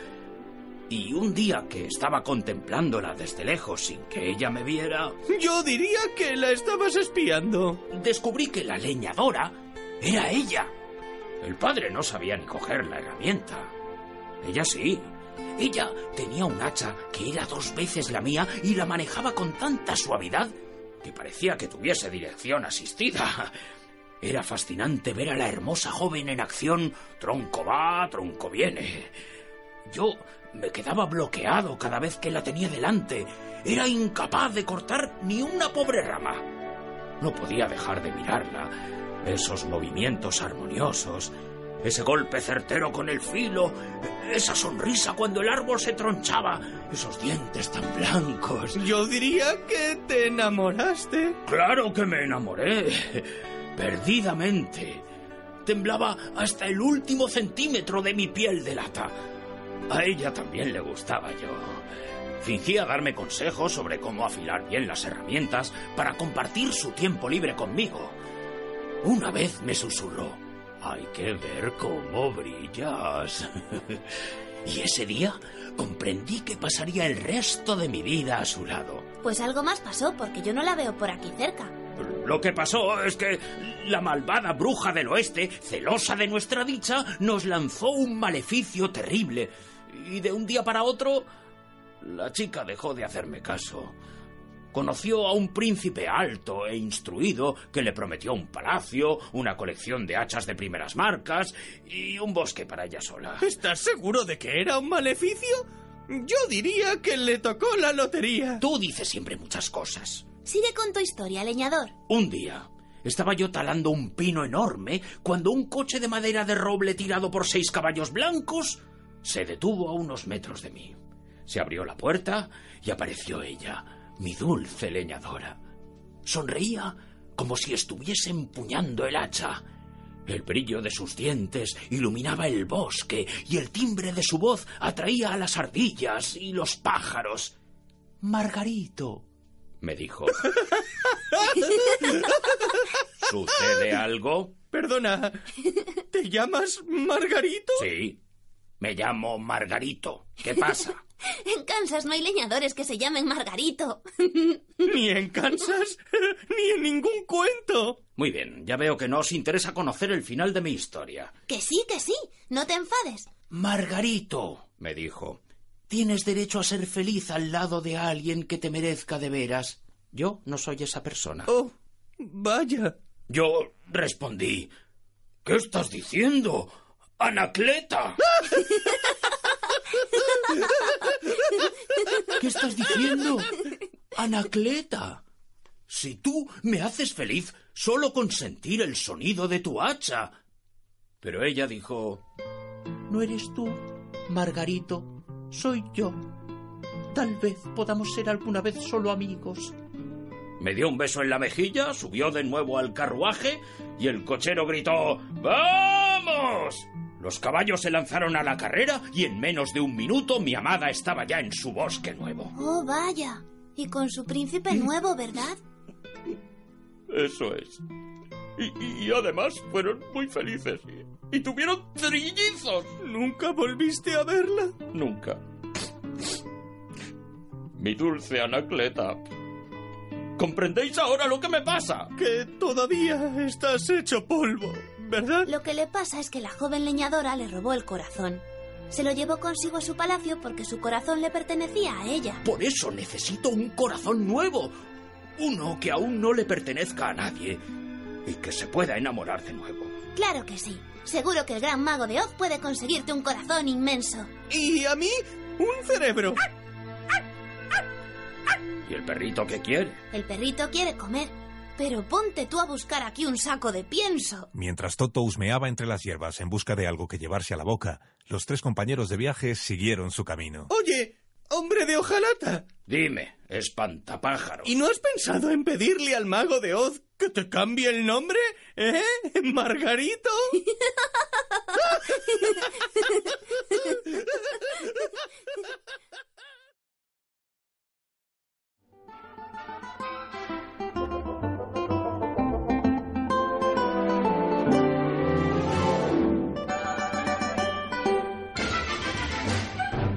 Y un día que estaba contemplándola desde lejos sin que ella me viera... Yo diría que la estabas espiando. Descubrí que la leñadora era ella. El padre no sabía ni coger la herramienta. Ella sí. Ella tenía un hacha que era dos veces la mía y la manejaba con tanta suavidad que parecía que tuviese dirección asistida. Era fascinante ver a la hermosa joven en acción, tronco va, tronco viene. Yo me quedaba bloqueado cada vez que la tenía delante. Era incapaz de cortar ni una pobre rama. No podía dejar de mirarla. Esos movimientos armoniosos, ese golpe certero con el filo, esa sonrisa cuando el árbol se tronchaba, esos dientes tan blancos. Yo diría que te enamoraste. Claro que me enamoré. Perdidamente. Temblaba hasta el último centímetro de mi piel de lata. A ella también le gustaba yo. Fingía darme consejos sobre cómo afilar bien las herramientas para compartir su tiempo libre conmigo. Una vez me susurró, hay que ver cómo brillas. [LAUGHS] y ese día comprendí que pasaría el resto de mi vida a su lado. Pues algo más pasó porque yo no la veo por aquí cerca. Lo que pasó es que la malvada bruja del oeste, celosa de nuestra dicha, nos lanzó un maleficio terrible. Y de un día para otro, la chica dejó de hacerme caso. Conoció a un príncipe alto e instruido que le prometió un palacio, una colección de hachas de primeras marcas y un bosque para ella sola. ¿Estás seguro de que era un maleficio? Yo diría que le tocó la lotería. Tú dices siempre muchas cosas. Sigue con tu historia, leñador. Un día estaba yo talando un pino enorme cuando un coche de madera de roble tirado por seis caballos blancos se detuvo a unos metros de mí. Se abrió la puerta y apareció ella, mi dulce leñadora. Sonreía como si estuviese empuñando el hacha. El brillo de sus dientes iluminaba el bosque y el timbre de su voz atraía a las ardillas y los pájaros. Margarito, me dijo. [LAUGHS] ¿Sucede algo? Perdona, ¿te llamas Margarito? Sí, me llamo Margarito. ¿Qué pasa? [LAUGHS] En Kansas no hay leñadores que se llamen Margarito. [LAUGHS] Ni en Kansas, [LAUGHS] ni en ningún cuento. Muy bien, ya veo que no os interesa conocer el final de mi historia. Que sí, que sí. No te enfades. Margarito, me dijo, tienes derecho a ser feliz al lado de alguien que te merezca de veras. Yo no soy esa persona. Oh, vaya. Yo respondí, ¿qué estás diciendo? Anacleta. [LAUGHS] ¿Qué estás diciendo? Anacleta. Si tú me haces feliz solo con sentir el sonido de tu hacha. Pero ella dijo, No eres tú, Margarito, soy yo. Tal vez podamos ser alguna vez solo amigos. Me dio un beso en la mejilla, subió de nuevo al carruaje y el cochero gritó ¡Vamos! Los caballos se lanzaron a la carrera y en menos de un minuto mi amada estaba ya en su bosque nuevo. Oh, vaya. Y con su príncipe nuevo, ¿verdad? Eso es. Y, y además fueron muy felices. Y, y tuvieron trillizos. ¿Nunca volviste a verla? Nunca. Mi dulce Anacleta. ¿Comprendéis ahora lo que me pasa? Que todavía estás hecho polvo, ¿verdad? Lo que le pasa es que la joven leñadora le robó el corazón. Se lo llevó consigo a su palacio porque su corazón le pertenecía a ella. Por eso necesito un corazón nuevo. Uno que aún no le pertenezca a nadie y que se pueda enamorar de nuevo. Claro que sí. Seguro que el gran mago de Oz puede conseguirte un corazón inmenso. ¿Y a mí? Un cerebro. ¿Y el perrito qué quiere? El perrito quiere comer. Pero ponte tú a buscar aquí un saco de pienso. Mientras Toto husmeaba entre las hierbas en busca de algo que llevarse a la boca, los tres compañeros de viaje siguieron su camino. Oye, hombre de hojalata. Dime, espantapájaros. ¿Y no has pensado en pedirle al mago de Oz que te cambie el nombre? ¿Eh? ¿Margarito? [LAUGHS]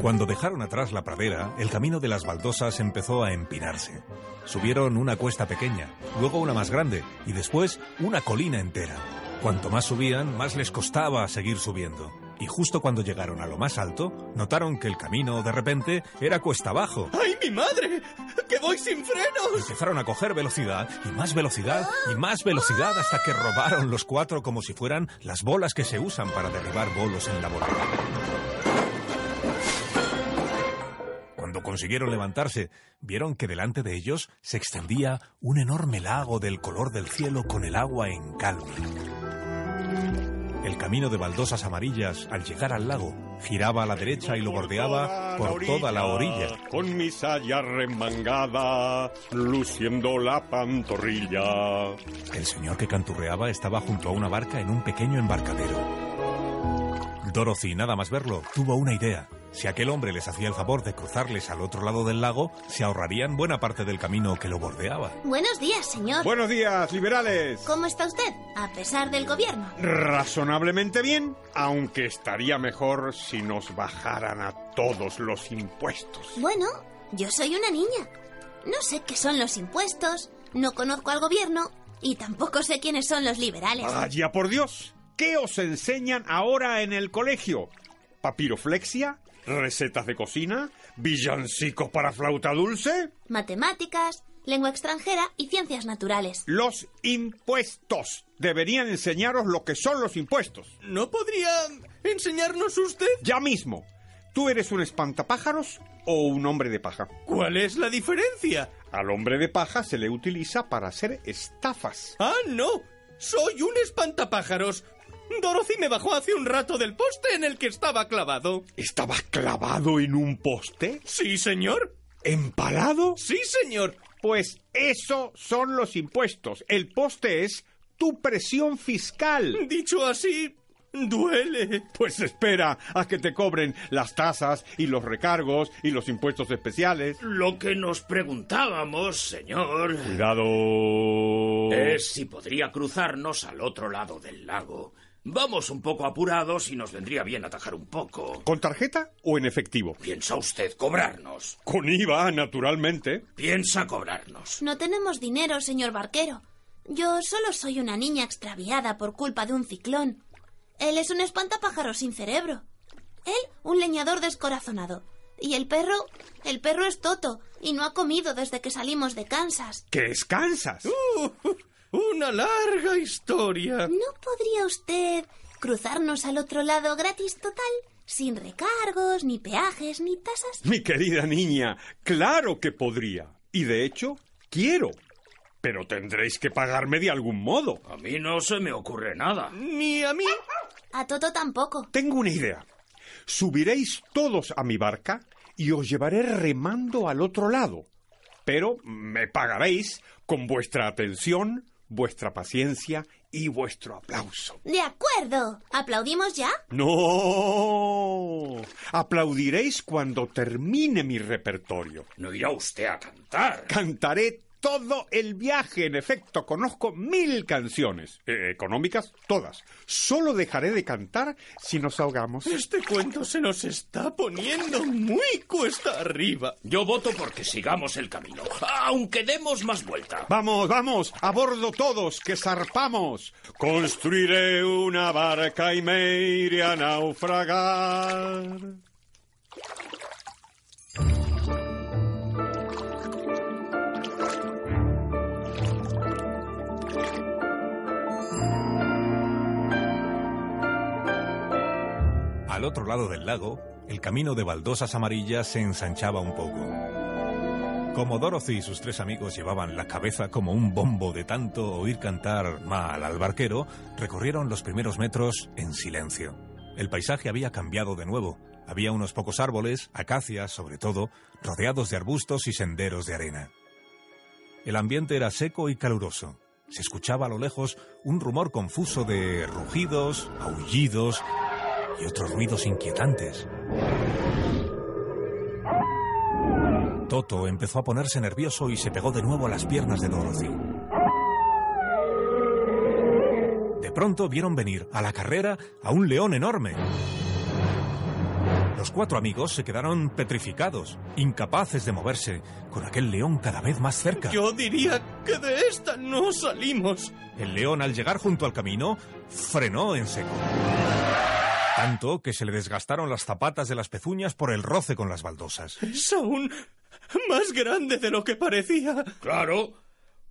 Cuando dejaron atrás la pradera, el camino de las baldosas empezó a empinarse. Subieron una cuesta pequeña, luego una más grande y después una colina entera. Cuanto más subían, más les costaba seguir subiendo. Y justo cuando llegaron a lo más alto, notaron que el camino, de repente, era cuesta abajo. ¡Ay, mi madre! ¡Que voy sin frenos! Empezaron a coger velocidad, y más velocidad, y más velocidad, hasta que robaron los cuatro como si fueran las bolas que se usan para derribar bolos en la bolera. Consiguieron levantarse, vieron que delante de ellos se extendía un enorme lago del color del cielo con el agua en calma. El camino de baldosas amarillas, al llegar al lago, giraba a la derecha y lo bordeaba por toda la orilla. Con mi saya remangada, luciendo la pantorrilla. El señor que canturreaba estaba junto a una barca en un pequeño embarcadero. Dorothy, nada más verlo, tuvo una idea. Si aquel hombre les hacía el favor de cruzarles al otro lado del lago, se ahorrarían buena parte del camino que lo bordeaba. Buenos días, señor. Buenos días, liberales. ¿Cómo está usted? A pesar del gobierno. Razonablemente bien, aunque estaría mejor si nos bajaran a todos los impuestos. Bueno, yo soy una niña. No sé qué son los impuestos, no conozco al gobierno y tampoco sé quiénes son los liberales. Vaya por Dios. ¿Qué os enseñan ahora en el colegio? ¿Papiroflexia? ¿Recetas de cocina? ¿Villancicos para flauta dulce? Matemáticas, lengua extranjera y ciencias naturales. Los impuestos. Deberían enseñaros lo que son los impuestos. ¿No podría enseñarnos usted? Ya mismo. ¿Tú eres un espantapájaros o un hombre de paja? ¿Cuál es la diferencia? Al hombre de paja se le utiliza para hacer estafas. Ah, no. Soy un espantapájaros. Dorothy me bajó hace un rato del poste en el que estaba clavado. ¿Estabas clavado en un poste? Sí, señor. ¿Empalado? Sí, señor. Pues eso son los impuestos. El poste es tu presión fiscal. Dicho así, duele. Pues espera a que te cobren las tasas y los recargos y los impuestos especiales. Lo que nos preguntábamos, señor. Cuidado. Es si podría cruzarnos al otro lado del lago. Vamos un poco apurados y nos vendría bien atajar un poco. ¿Con tarjeta o en efectivo? ¿Piensa usted cobrarnos? Con IVA, naturalmente. ¿Piensa cobrarnos? No tenemos dinero, señor barquero. Yo solo soy una niña extraviada por culpa de un ciclón. Él es un espantapájaros sin cerebro. Él, un leñador descorazonado. Y el perro, el perro es Toto y no ha comido desde que salimos de Kansas. ¿Qué es Kansas? Uh, una larga historia. ¿No podría usted cruzarnos al otro lado gratis total? Sin recargos, ni peajes, ni tasas. Mi querida niña, claro que podría. Y de hecho, quiero. Pero tendréis que pagarme de algún modo. A mí no se me ocurre nada. Ni a mí. A Toto tampoco. Tengo una idea. Subiréis todos a mi barca y os llevaré remando al otro lado. Pero me pagaréis con vuestra atención, vuestra paciencia y vuestro aplauso. De acuerdo. ¿Aplaudimos ya? No. Aplaudiréis cuando termine mi repertorio. No irá usted a cantar. Cantaré todo el viaje. En efecto, conozco mil canciones. Eh, económicas, todas. Solo dejaré de cantar si nos ahogamos. Este cuento se nos está poniendo muy cuesta arriba. Yo voto porque sigamos el camino, aunque demos más vuelta. Vamos, vamos, a bordo todos, que zarpamos. Construiré una barca y me iré a naufragar. Al otro lado del lago, el camino de baldosas amarillas se ensanchaba un poco. Como Dorothy y sus tres amigos llevaban la cabeza como un bombo de tanto oír cantar mal al barquero, recorrieron los primeros metros en silencio. El paisaje había cambiado de nuevo. Había unos pocos árboles, acacias sobre todo, rodeados de arbustos y senderos de arena. El ambiente era seco y caluroso. Se escuchaba a lo lejos un rumor confuso de rugidos, aullidos y otros ruidos inquietantes. Toto empezó a ponerse nervioso y se pegó de nuevo a las piernas de Dorothy. De pronto vieron venir a la carrera a un león enorme. Los cuatro amigos se quedaron petrificados, incapaces de moverse, con aquel león cada vez más cerca. Yo diría que de esta no salimos. El león, al llegar junto al camino, frenó en seco. Tanto que se le desgastaron las zapatas de las pezuñas por el roce con las baldosas. Es aún más grande de lo que parecía. Claro,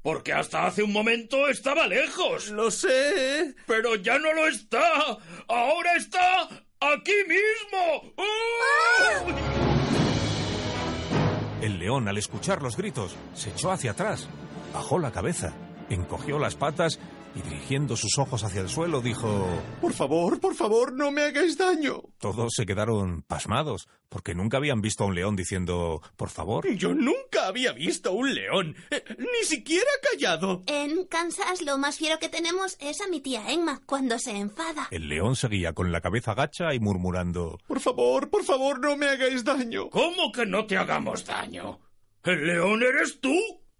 porque hasta hace un momento estaba lejos. Lo sé. Pero ya no lo está. Ahora está aquí mismo. El león, al escuchar los gritos, se echó hacia atrás, bajó la cabeza, encogió las patas y dirigiendo sus ojos hacia el suelo dijo Por favor, por favor, no me hagáis daño. Todos se quedaron pasmados, porque nunca habían visto a un león diciendo por favor. Yo nunca había visto un león, eh, ni siquiera callado. En Kansas lo más fiero que tenemos es a mi tía Emma cuando se enfada. El león seguía con la cabeza gacha y murmurando Por favor, por favor, no me hagáis daño. ¿Cómo que no te hagamos daño? ¿El león eres tú?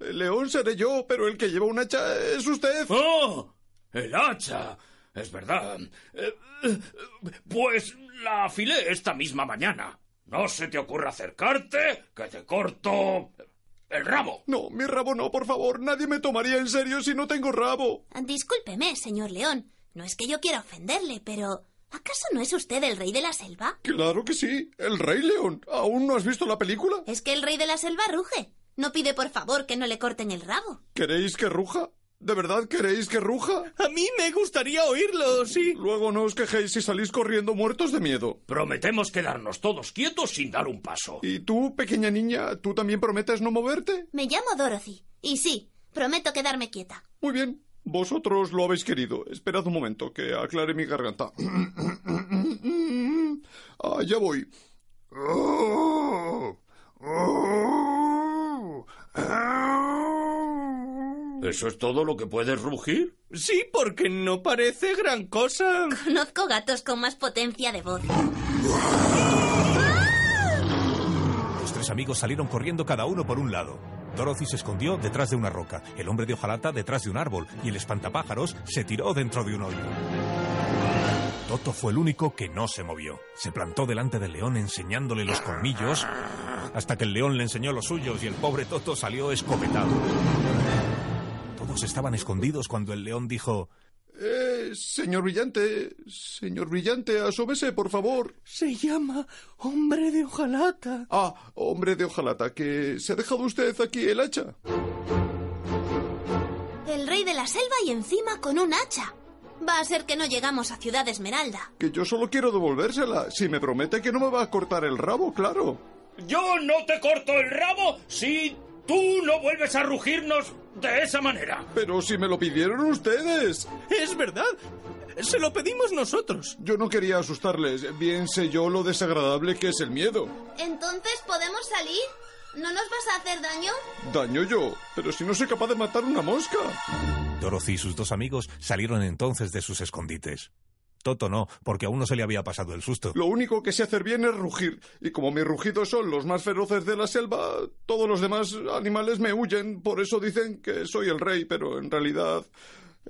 El león seré yo, pero el que lleva un hacha es usted. ¡Oh! ¡El hacha! Es verdad. Eh, eh, Pues la afilé esta misma mañana. No se te ocurra acercarte, que te corto el rabo. No, mi rabo no, por favor. Nadie me tomaría en serio si no tengo rabo. Discúlpeme, señor león. No es que yo quiera ofenderle, pero ¿acaso no es usted el rey de la selva? Claro que sí. El rey león. ¿Aún no has visto la película? Es que el rey de la selva ruge. No pide por favor que no le corten el rabo. ¿Queréis que ruja? ¿De verdad queréis que ruja? A mí me gustaría oírlo, sí. Luego no os quejéis si salís corriendo muertos de miedo. Prometemos quedarnos todos quietos sin dar un paso. ¿Y tú, pequeña niña, tú también prometes no moverte? Me llamo Dorothy. Y sí, prometo quedarme quieta. Muy bien. Vosotros lo habéis querido. Esperad un momento, que aclare mi garganta. [CLEARS THROAT] ah, ya voy. [CLEARS THROAT] ¿Eso es todo lo que puedes rugir? Sí, porque no parece gran cosa. Conozco gatos con más potencia de voz. Los tres amigos salieron corriendo cada uno por un lado. Dorothy se escondió detrás de una roca, el hombre de hojalata detrás de un árbol y el espantapájaros se tiró dentro de un hoyo. Toto fue el único que no se movió. Se plantó delante del león enseñándole los colmillos hasta que el león le enseñó los suyos y el pobre Toto salió escopetado. Todos estaban escondidos cuando el león dijo Eh, señor Brillante, señor Brillante, asómese, por favor. Se llama hombre de hojalata. Ah, hombre de hojalata, que se ha dejado usted aquí el hacha. el rey de la selva y encima con un hacha. Va a ser que no llegamos a Ciudad Esmeralda. Que yo solo quiero devolvérsela. Si me promete que no me va a cortar el rabo, claro. Yo no te corto el rabo si tú no vuelves a rugirnos de esa manera. Pero si me lo pidieron ustedes. Es verdad. Se lo pedimos nosotros. Yo no quería asustarles. Bien sé yo lo desagradable que es el miedo. Entonces, ¿podemos salir? ¿No nos vas a hacer daño? Daño yo. Pero si no soy capaz de matar una mosca. Dorothy y sus dos amigos salieron entonces de sus escondites. Toto no, porque aún no se le había pasado el susto. Lo único que sé hacer bien es rugir. Y como mis rugidos son los más feroces de la selva, todos los demás animales me huyen. Por eso dicen que soy el rey, pero en realidad...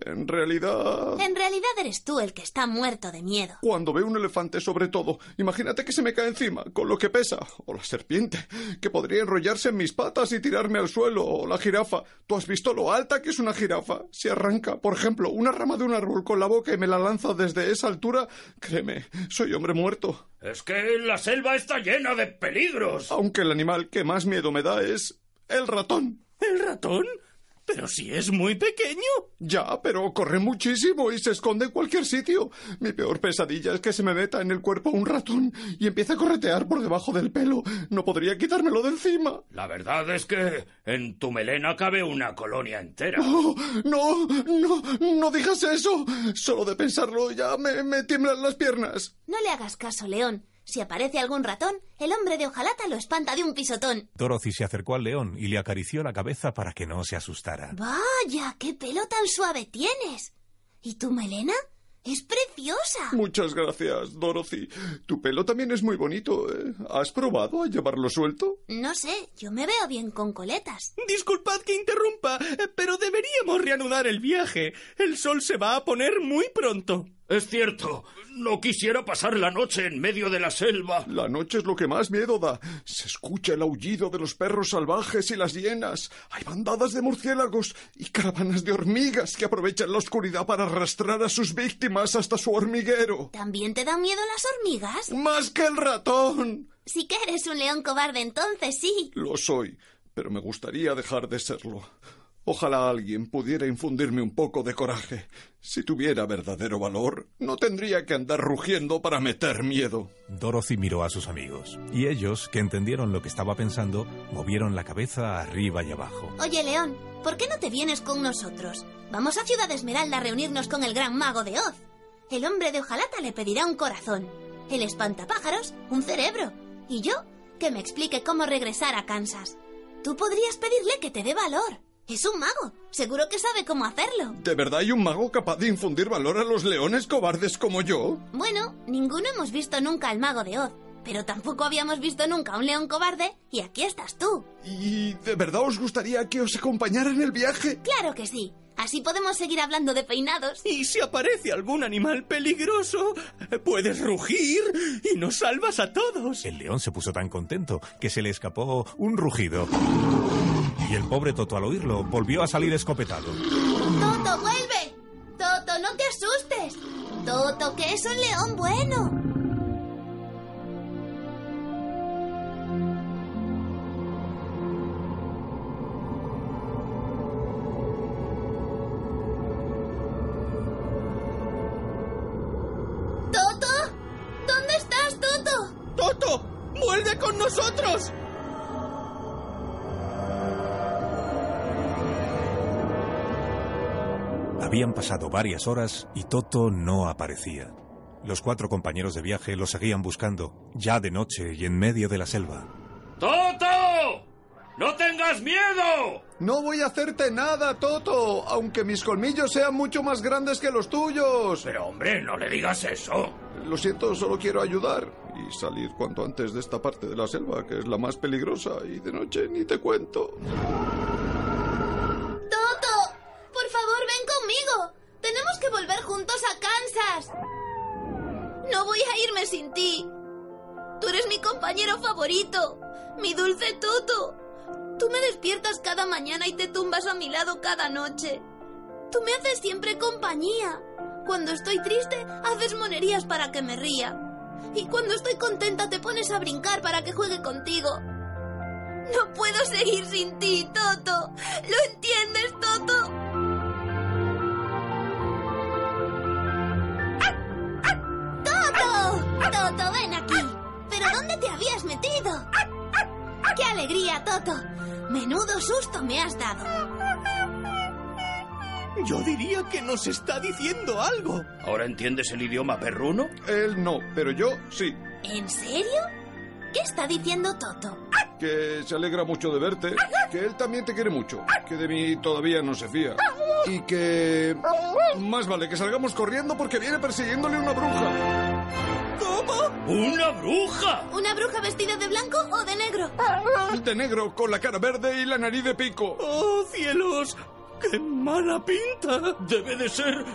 En realidad... En realidad eres tú el que está muerto de miedo. Cuando veo un elefante, sobre todo, imagínate que se me cae encima, con lo que pesa. O la serpiente, que podría enrollarse en mis patas y tirarme al suelo. O la jirafa. ¿Tú has visto lo alta que es una jirafa? Si arranca, por ejemplo, una rama de un árbol con la boca y me la lanza desde esa altura, créeme, soy hombre muerto. Es que la selva está llena de peligros. Aunque el animal que más miedo me da es... el ratón. ¿El ratón? Pero si es muy pequeño. Ya, pero corre muchísimo y se esconde en cualquier sitio. Mi peor pesadilla es que se me meta en el cuerpo un ratón y empiece a corretear por debajo del pelo. No podría quitármelo de encima. La verdad es que en tu melena cabe una colonia entera. No, no, no, no digas eso. Solo de pensarlo ya me, me tiemblan las piernas. No le hagas caso, León. Si aparece algún ratón, el hombre de hojalata lo espanta de un pisotón. Dorothy se acercó al león y le acarició la cabeza para que no se asustara. Vaya, qué pelo tan suave tienes. ¿Y tu melena? Es preciosa. Muchas gracias, Dorothy. Tu pelo también es muy bonito. ¿eh? ¿Has probado a llevarlo suelto? No sé, yo me veo bien con coletas. Disculpad que interrumpa, pero deberíamos reanudar el viaje. El sol se va a poner muy pronto. Es cierto. No quisiera pasar la noche en medio de la selva. La noche es lo que más miedo da. Se escucha el aullido de los perros salvajes y las hienas. Hay bandadas de murciélagos y caravanas de hormigas que aprovechan la oscuridad para arrastrar a sus víctimas hasta su hormiguero. ¿También te dan miedo las hormigas? Más que el ratón. Sí que eres un león cobarde entonces, sí. Lo soy, pero me gustaría dejar de serlo. Ojalá alguien pudiera infundirme un poco de coraje. Si tuviera verdadero valor, no tendría que andar rugiendo para meter miedo. Dorothy miró a sus amigos, y ellos, que entendieron lo que estaba pensando, movieron la cabeza arriba y abajo. Oye, León, ¿por qué no te vienes con nosotros? Vamos a Ciudad Esmeralda a reunirnos con el gran mago de Oz. El hombre de hojalata le pedirá un corazón, el espantapájaros un cerebro, y yo que me explique cómo regresar a Kansas. Tú podrías pedirle que te dé valor. Es un mago. Seguro que sabe cómo hacerlo. ¿De verdad hay un mago capaz de infundir valor a los leones cobardes como yo? Bueno, ninguno hemos visto nunca al mago de Oz. Pero tampoco habíamos visto nunca a un león cobarde y aquí estás tú. ¿Y de verdad os gustaría que os acompañara en el viaje? Claro que sí. Así podemos seguir hablando de peinados. Y si aparece algún animal peligroso, puedes rugir y nos salvas a todos. El león se puso tan contento que se le escapó un rugido. Y el pobre Toto al oírlo volvió a salir escopetado. ¡Toto, vuelve! ¡Toto, no te asustes! ¡Toto, que es un león bueno! ¡Toto! ¿Dónde estás, Toto? ¡Toto! ¡Vuelve con nosotros! Habían pasado varias horas y Toto no aparecía. Los cuatro compañeros de viaje lo seguían buscando, ya de noche y en medio de la selva. ¡Toto! ¡No tengas miedo! No voy a hacerte nada, Toto, aunque mis colmillos sean mucho más grandes que los tuyos. Pero hombre, no le digas eso. Lo siento, solo quiero ayudar y salir cuanto antes de esta parte de la selva, que es la más peligrosa, y de noche ni te cuento. Conmigo. Tenemos que volver juntos a Kansas. No voy a irme sin ti. Tú eres mi compañero favorito, mi dulce Toto. Tú me despiertas cada mañana y te tumbas a mi lado cada noche. Tú me haces siempre compañía. Cuando estoy triste, haces monerías para que me ría. Y cuando estoy contenta, te pones a brincar para que juegue contigo. No puedo seguir sin ti, Toto. ¿Lo entiendes, Toto? Toto, ven aquí. ¿Pero dónde te habías metido? ¡Qué alegría, Toto! Menudo susto me has dado. Yo diría que nos está diciendo algo. ¿Ahora entiendes el idioma perruno? Él no, pero yo sí. ¿En serio? ¿Qué está diciendo Toto? Que se alegra mucho de verte, que él también te quiere mucho, que de mí todavía no se fía. Y que... Más vale que salgamos corriendo porque viene persiguiéndole una bruja. ¿Cómo? ¡Una bruja! ¿Una bruja vestida de blanco o de negro? De negro, con la cara verde y la nariz de pico. ¡Oh, cielos! ¡Qué mala pinta! Debe de ser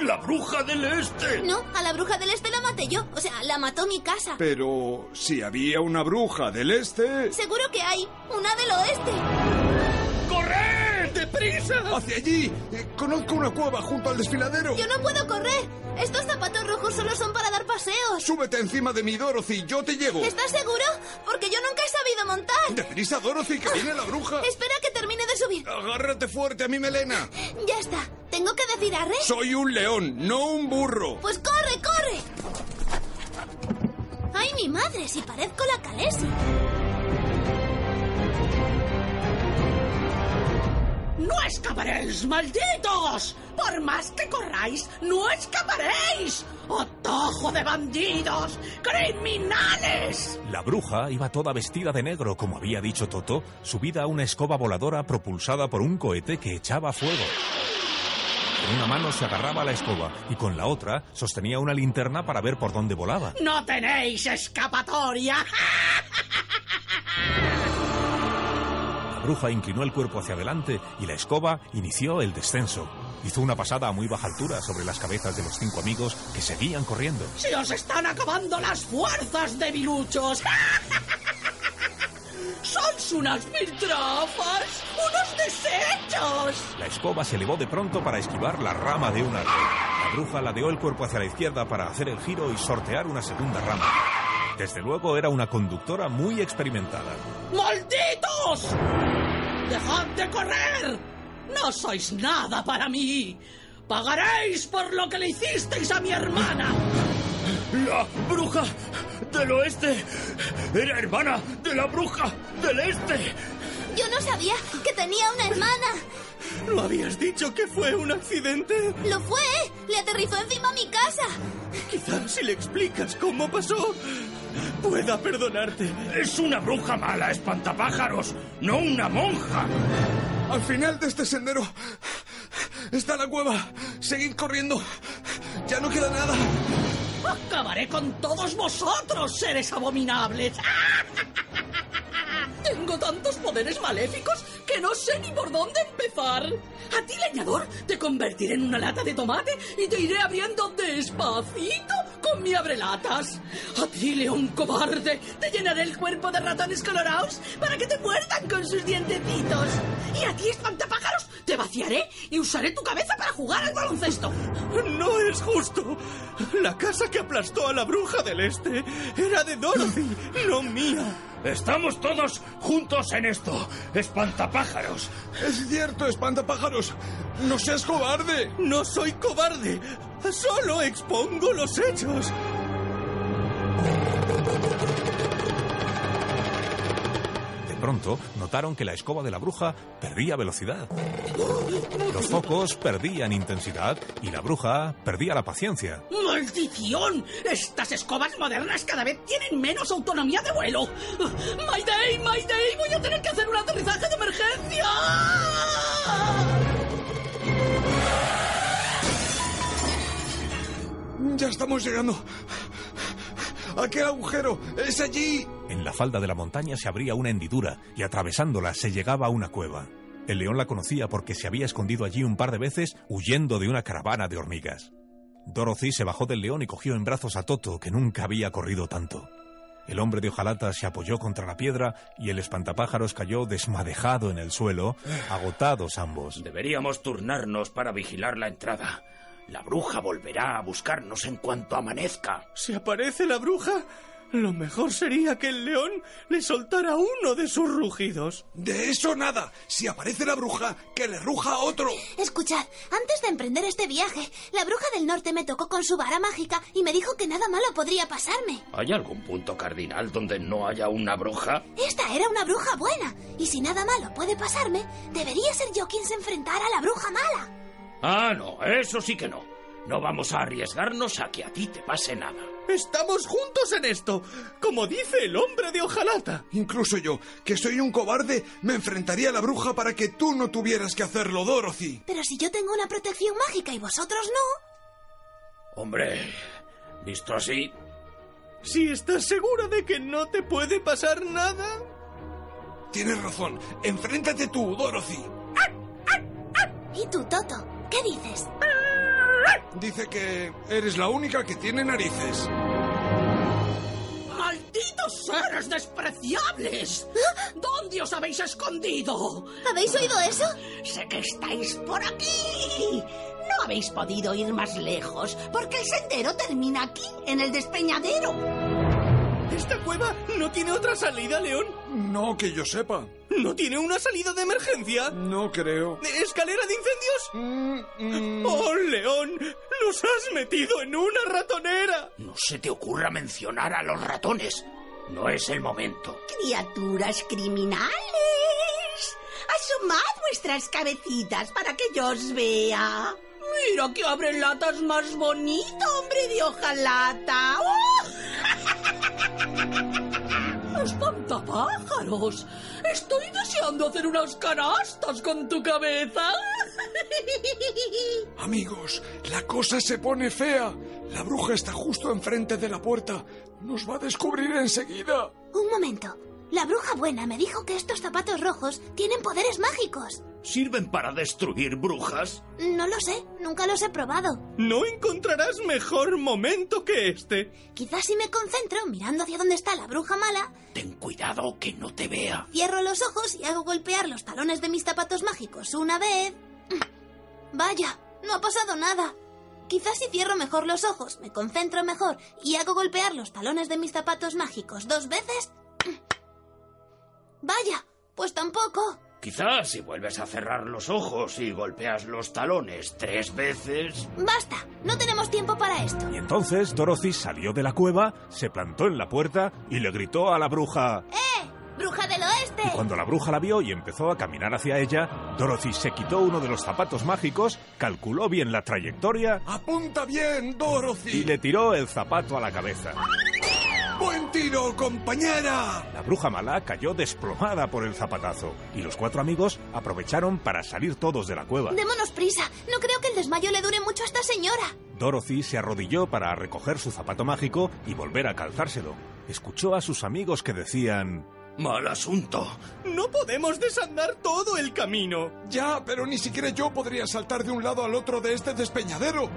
la bruja del este. No, a la bruja del este la maté yo. O sea, la mató mi casa. Pero si había una bruja del este... Seguro que hay una del oeste. ¡Corred! ¡Deprisa! ¡Hacia allí! Eh, conozco una cueva junto al desfiladero. Yo no puedo correr. Estos zapatos rojos solo son para dar paseos. Súbete encima de mi Dorothy, yo te llevo. ¿Estás seguro? Porque yo nunca he sabido montar. ¡Deprisa, Dorothy, que viene la bruja! Espera que termine de subir. Agárrate fuerte a mi melena. Ya está. ¿Tengo que decir arre? Soy un león, no un burro. Pues corre, corre. ¡Ay, mi madre! Si parezco la Calesi. ¡No escaparéis, malditos! Por más que corráis, no escaparéis. ¡Atajo de bandidos! ¡Criminales! La bruja iba toda vestida de negro, como había dicho Toto, subida a una escoba voladora propulsada por un cohete que echaba fuego. Con una mano se agarraba a la escoba y con la otra sostenía una linterna para ver por dónde volaba. ¡No tenéis escapatoria! [LAUGHS] Bruja inclinó el cuerpo hacia adelante y la escoba inició el descenso. Hizo una pasada a muy baja altura sobre las cabezas de los cinco amigos que seguían corriendo. ¡Se os están acabando las fuerzas, debiluchos! [LAUGHS] ¡Sois unas piltrafas! ¡Unos desechos! La escoba se elevó de pronto para esquivar la rama de un árbol. La bruja ladeó el cuerpo hacia la izquierda para hacer el giro y sortear una segunda rama. Desde luego era una conductora muy experimentada. ¡Malditos! ¡Dejad de correr! ¡No sois nada para mí! ¡Pagaréis por lo que le hicisteis a mi hermana! La bruja del oeste era hermana de la bruja del este. Yo no sabía que tenía una hermana. ¿No habías dicho que fue un accidente? Lo fue. Le aterrizó encima a mi casa. Quizás si le explicas cómo pasó, pueda perdonarte. Es una bruja mala, espantapájaros, no una monja. Al final de este sendero está la cueva. Seguid corriendo. Ya no queda nada. ¡Acabaré con todos vosotros, seres abominables! [LAUGHS] Tengo tantos poderes maléficos que no sé ni por dónde empezar. A ti, leñador, te convertiré en una lata de tomate y te iré abriendo despacito con mi abrelatas. A ti, león cobarde, te llenaré el cuerpo de ratones colorados para que te muerdan con sus dientecitos. Y a ti, espantapájaros, te vaciaré y usaré tu cabeza para jugar al baloncesto. No es justo. La casa que aplastó a la bruja del este era de Dorothy, no mía. Estamos todos juntos en esto, espantapájaros. Es cierto, espantapájaros. No seas cobarde. No soy cobarde. Solo expongo los hechos. Pronto notaron que la escoba de la bruja perdía velocidad. Los focos perdían intensidad y la bruja perdía la paciencia. ¡Maldición! Estas escobas modernas cada vez tienen menos autonomía de vuelo. ¡Mayday, Mayday! ¡Voy a tener que hacer un aterrizaje de emergencia! Ya estamos llegando. ¡Aquel agujero! ¡Es allí! En la falda de la montaña se abría una hendidura y atravesándola se llegaba a una cueva. El león la conocía porque se había escondido allí un par de veces huyendo de una caravana de hormigas. Dorothy se bajó del león y cogió en brazos a Toto, que nunca había corrido tanto. El hombre de hojalata se apoyó contra la piedra y el espantapájaros cayó desmadejado en el suelo, agotados ambos. Deberíamos turnarnos para vigilar la entrada. La bruja volverá a buscarnos en cuanto amanezca. Si aparece la bruja, Lo mejor sería que el león le soltara uno de sus rugidos. De eso nada. Si aparece la bruja, que le ruja a otro. Escuchad, antes de emprender este viaje, la bruja del norte me tocó con su vara mágica y me dijo que nada malo podría pasarme. ¿Hay algún punto cardinal donde no haya una bruja? Esta era una bruja buena, y si nada malo puede pasarme, debería ser yo quien se enfrentara a la bruja mala. Ah, no, eso sí que no. No vamos a arriesgarnos a que a ti te pase nada. Estamos juntos en esto, como dice el hombre de hojalata. Incluso yo, que soy un cobarde, me enfrentaría a la bruja para que tú no tuvieras que hacerlo, Dorothy. Pero si yo tengo una protección mágica y vosotros no. Hombre, visto así. Si estás segura de que no te puede pasar nada. Tienes razón. Enfréntate tú, Dorothy. ¿Y tú, Toto? ¿Qué dices? Dice que eres la única que tiene narices. ¡Malditos seres despreciables! ¿Dónde os habéis escondido? ¿Habéis oído eso? Sé que estáis por aquí. No habéis podido ir más lejos, porque el sendero termina aquí, en el despeñadero. ¿Esta cueva no tiene otra salida, León? No que yo sepa. ¿No tiene una salida de emergencia? No creo. ¿Escalera de incendios? Mm, ¡Oh, León! ¡Nos has metido en una ratonera! No se te ocurra mencionar a los ratones. No es el momento. Criaturas criminales. Asomad vuestras cabecitas para que yo os vea. Mira que abre latas más bonito, hombre de hojalata. [LAUGHS] ¡Oh! [LAUGHS] ¡Espantapájaros! Estoy deseando hacer unas canastas con tu cabeza. [LAUGHS] Amigos, la cosa se pone fea. La bruja está justo enfrente de la puerta. Nos va a descubrir enseguida. Un momento. La bruja buena me dijo que estos zapatos rojos tienen poderes mágicos. ¿Sirven para destruir brujas? No lo sé, nunca los he probado. No encontrarás mejor momento que este. Quizás si me concentro mirando hacia dónde está la bruja mala, Ten cuidado que no te vea. cierro los ojos y hago golpear los talones de mis zapatos mágicos una vez. Vaya, no ha pasado nada. Quizás si cierro mejor los ojos, me concentro mejor y hago golpear los talones de mis zapatos mágicos dos veces. Vaya, pues tampoco. Quizás si vuelves a cerrar los ojos y golpeas los talones tres veces... Basta, no tenemos tiempo para esto. Y entonces Dorothy salió de la cueva, se plantó en la puerta y le gritó a la bruja. ¡Eh! ¡Bruja del oeste! Y cuando la bruja la vio y empezó a caminar hacia ella, Dorothy se quitó uno de los zapatos mágicos, calculó bien la trayectoria Apunta bien, Dorothy. y le tiró el zapato a la cabeza. ¡Buen tiro, compañera! La bruja mala cayó desplomada por el zapatazo y los cuatro amigos aprovecharon para salir todos de la cueva. Démonos prisa. No creo que el desmayo le dure mucho a esta señora. Dorothy se arrodilló para recoger su zapato mágico y volver a calzárselo. Escuchó a sus amigos que decían... Mal asunto. No podemos desandar todo el camino. Ya, pero ni siquiera yo podría saltar de un lado al otro de este despeñadero.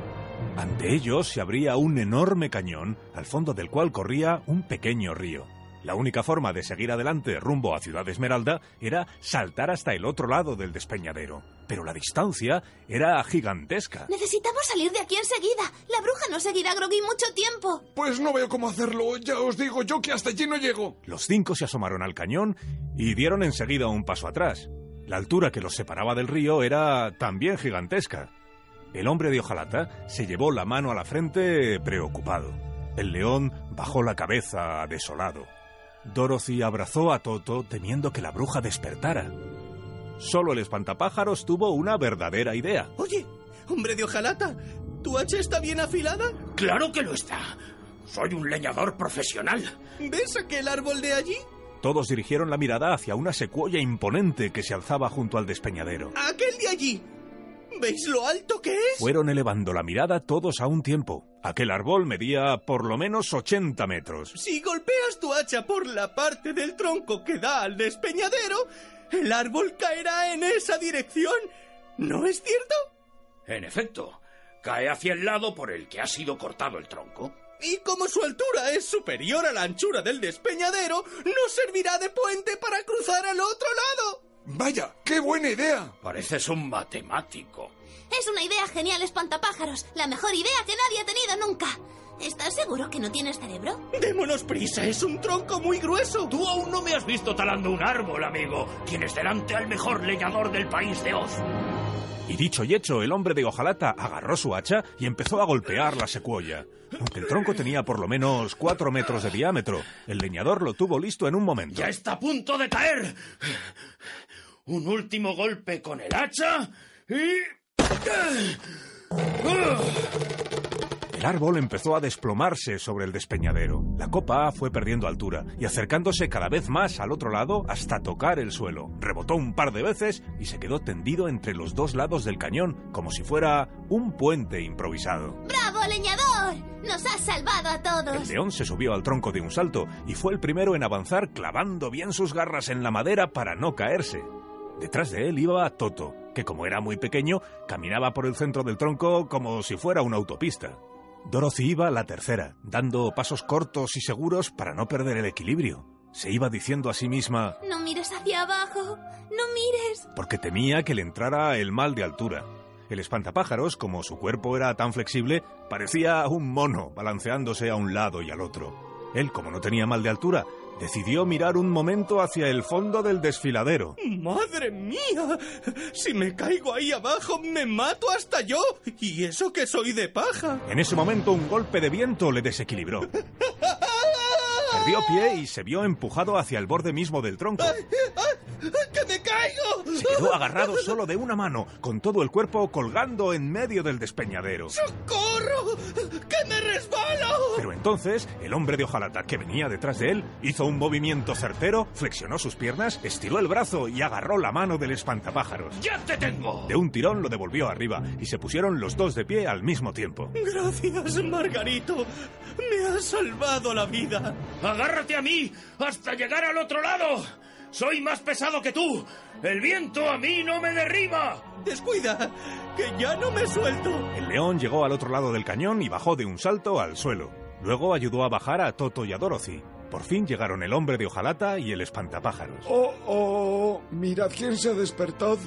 Ante ellos se abría un enorme cañón, al fondo del cual corría un pequeño río. La única forma de seguir adelante rumbo a Ciudad Esmeralda era saltar hasta el otro lado del despeñadero. Pero la distancia era gigantesca. Necesitamos salir de aquí enseguida. La bruja no seguirá a Groggy mucho tiempo. Pues no veo cómo hacerlo. Ya os digo yo que hasta allí no llego. Los cinco se asomaron al cañón y dieron enseguida un paso atrás. La altura que los separaba del río era también gigantesca. El hombre de hojalata se llevó la mano a la frente preocupado. El león bajó la cabeza desolado. Dorothy abrazó a Toto temiendo que la bruja despertara. Solo el espantapájaros tuvo una verdadera idea. Oye, hombre de hojalata, ¿tu hacha está bien afilada? Claro que lo está. Soy un leñador profesional. ¿Ves aquel árbol de allí? Todos dirigieron la mirada hacia una secuoya imponente que se alzaba junto al despeñadero. Aquel de allí. ¿Veis lo alto que es? Fueron elevando la mirada todos a un tiempo. Aquel árbol medía por lo menos 80 metros. Si golpeas tu hacha por la parte del tronco que da al despeñadero, el árbol caerá en esa dirección. ¿No es cierto? En efecto, cae hacia el lado por el que ha sido cortado el tronco. Y como su altura es superior a la anchura del despeñadero, no servirá de puente para cruzar al otro lado. Vaya, qué buena idea. Pareces un matemático. Es una idea genial, espantapájaros. La mejor idea que nadie ha tenido nunca. ¿Estás seguro que no tienes cerebro? Démonos prisa, es un tronco muy grueso. Tú aún no me has visto talando un árbol, amigo. Tienes delante al mejor leñador del país de Oz. Y dicho y hecho, el hombre de hojalata agarró su hacha y empezó a golpear la secuoya. Aunque el tronco tenía por lo menos cuatro metros de diámetro, el leñador lo tuvo listo en un momento. Ya está a punto de caer. Un último golpe con el hacha y... El árbol empezó a desplomarse sobre el despeñadero. La copa fue perdiendo altura y acercándose cada vez más al otro lado hasta tocar el suelo. Rebotó un par de veces y se quedó tendido entre los dos lados del cañón, como si fuera un puente improvisado. ¡Bravo, leñador! ¡Nos has salvado a El todos! león se subió al tronco de un salto y fue el primero en avanzar clavando bien sus garras en la madera para no caerse. Detrás de él iba Toto, que como era muy pequeño, caminaba por el centro del tronco como si fuera una autopista. Dorothy iba la tercera, dando pasos cortos y seguros para no perder el equilibrio. Se iba diciendo a sí misma, No mires hacia abajo. No mires. porque temía que le entrara el mal de altura. El espantapájaros, como su cuerpo era tan flexible, parecía un mono balanceándose a un lado y al otro. Él, como no tenía mal de altura, decidió mirar un momento hacia el fondo del desfiladero. ¡Madre mía! Si me caigo ahí abajo, me mato hasta yo. Y eso que soy de paja. En ese momento un golpe de viento le desequilibró. [LAUGHS] Perdió pie y se vio empujado hacia el borde mismo del tronco. ¡Que me caigo! Se quedó agarrado solo de una mano, con todo el cuerpo colgando en medio del despeñadero. ¡Socorro! ¡Que me resbalo! Pero entonces, el hombre de hojalata que venía detrás de él hizo un movimiento certero, flexionó sus piernas, estiró el brazo y agarró la mano del espantapájaros. ¡Ya te tengo! De un tirón lo devolvió arriba y se pusieron los dos de pie al mismo tiempo. Gracias, Margarito. Me has salvado la vida. ¡Agárrate a mí hasta llegar al otro lado! ¡Soy más pesado que tú! ¡El viento a mí no me derriba! Descuida, que ya no me suelto. El león llegó al otro lado del cañón y bajó de un salto al suelo. Luego ayudó a bajar a Toto y a Dorothy. Por fin llegaron el hombre de hojalata y el espantapájaros. Oh, oh, mirad quién se ha despertado.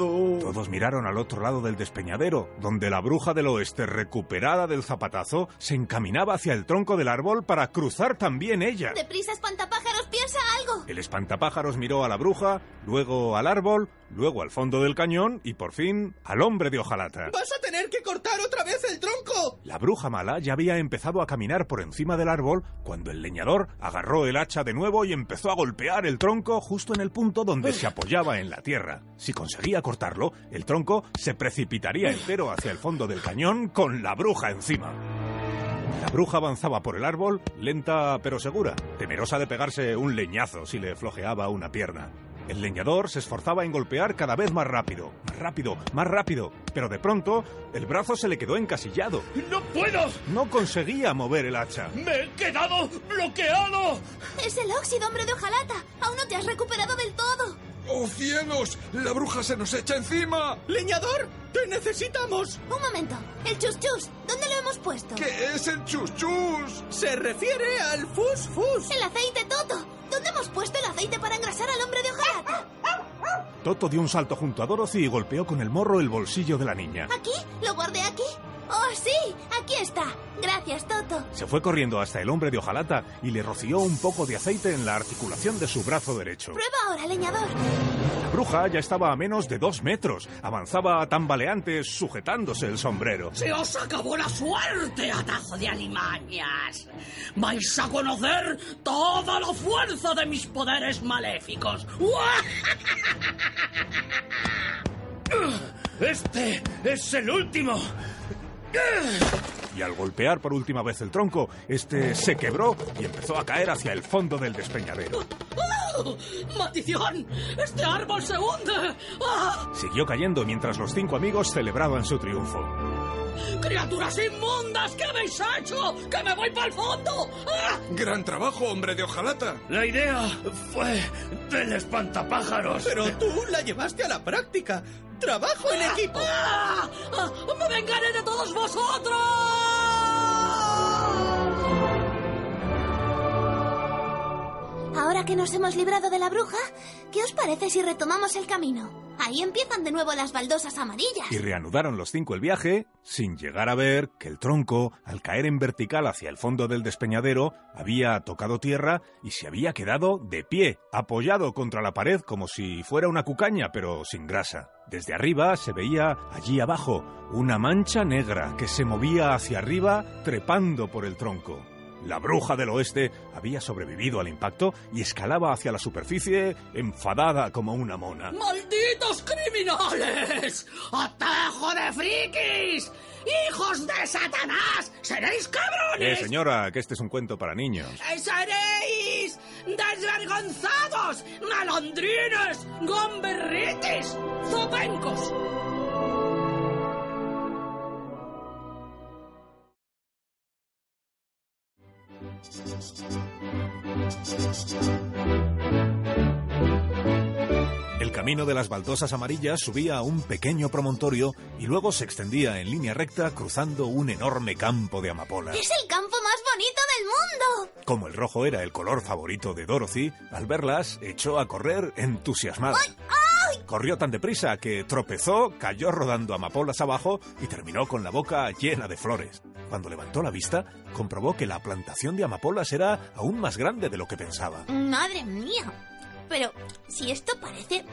Todos miraron al otro lado del despeñadero, donde la bruja del oeste, recuperada del zapatazo, se encaminaba hacia el tronco del árbol para cruzar también ella. Deprisa, espantapájaros, piensa algo. El espantapájaros miró a la bruja, luego al árbol, luego al fondo del cañón y por fin al hombre de hojalata. ¡Vas a tener que cortar otra vez el tronco! La bruja mala ya había empezado a caminar por encima del árbol cuando el leñador agarró el hacha de nuevo y empezó a golpear el tronco justo en el punto donde se apoyaba en la tierra. Si conseguía cortarlo, el tronco se precipitaría entero hacia el fondo del cañón con la bruja encima. La bruja avanzaba por el árbol, lenta pero segura, temerosa de pegarse un leñazo si le flojeaba una pierna. El leñador se esforzaba en golpear cada vez más rápido, más rápido, más rápido, pero de pronto el brazo se le quedó encasillado. ¡No puedo! No conseguía mover el hacha. ¡Me he quedado bloqueado! Es el óxido, hombre de hojalata. Aún no te has recuperado del todo. ¡Oh cielos! ¡La bruja se nos echa encima! ¡Leñador! ¡Te necesitamos! Un momento. El chus chus, ¿dónde lo hemos puesto? ¿Qué es el chuchus? Se refiere al fus fus. El aceite, Toto. ¿Dónde hemos puesto el aceite para engrasar al hombre de hojalata? Toto dio un salto junto a Dorothy y golpeó con el morro el bolsillo de la niña. ¿Aquí? ¿Lo guardé aquí? ¡Oh, sí! Aquí está. Gracias, Toto. Se fue corriendo hasta el hombre de hojalata y le roció un poco de aceite en la articulación de su brazo derecho. Prueba ahora, leñador. La bruja ya estaba a menos de dos metros. Avanzaba tambaleante, sujetándose el sombrero. ¡Se os acabó la suerte, atajo de alimañas! ¡Vais a conocer toda la fuerza de mis poderes maléficos! [LAUGHS] ¡Este es el último! Y al golpear por última vez el tronco, este se quebró y empezó a caer hacia el fondo del despeñadero. ¡Oh! ¡Maldición! ¡Este árbol se hunde! ¡Ah! Siguió cayendo mientras los cinco amigos celebraban su triunfo. ¡Criaturas inmundas! ¿Qué habéis hecho? ¡Que me voy para el fondo! ¡Ah! Gran trabajo, hombre de hojalata. La idea fue del espantapájaros. Pero tú la llevaste a la práctica. ¡Trabajo en equipo! ¡Ah! ¡Ah! ¡Me vengaré de todos vosotros! Ahora que nos hemos librado de la bruja, ¿qué os parece si retomamos el camino? Ahí empiezan de nuevo las baldosas amarillas. Y reanudaron los cinco el viaje, sin llegar a ver que el tronco, al caer en vertical hacia el fondo del despeñadero, había tocado tierra y se había quedado de pie, apoyado contra la pared como si fuera una cucaña, pero sin grasa. Desde arriba se veía allí abajo una mancha negra que se movía hacia arriba trepando por el tronco. La bruja del oeste había sobrevivido al impacto y escalaba hacia la superficie enfadada como una mona. ¡Malditos criminales! ¡Atajo de frikis! ¡Hijos de Satanás! ¡Seréis Eh, cabrones! señora, que este es un cuento para niños. ¡Seréis desvergonzados! ¡Malandrines! ¡Gomberritis! ¡Zopencos! Camino de las baldosas amarillas subía a un pequeño promontorio y luego se extendía en línea recta cruzando un enorme campo de amapolas. ¡Es el campo más bonito del mundo! Como el rojo era el color favorito de Dorothy, al verlas echó a correr entusiasmada. Corrió tan deprisa que tropezó, cayó rodando amapolas abajo y terminó con la boca llena de flores. Cuando levantó la vista, comprobó que la plantación de amapolas era aún más grande de lo que pensaba. ¡Madre mía! Pero si esto parece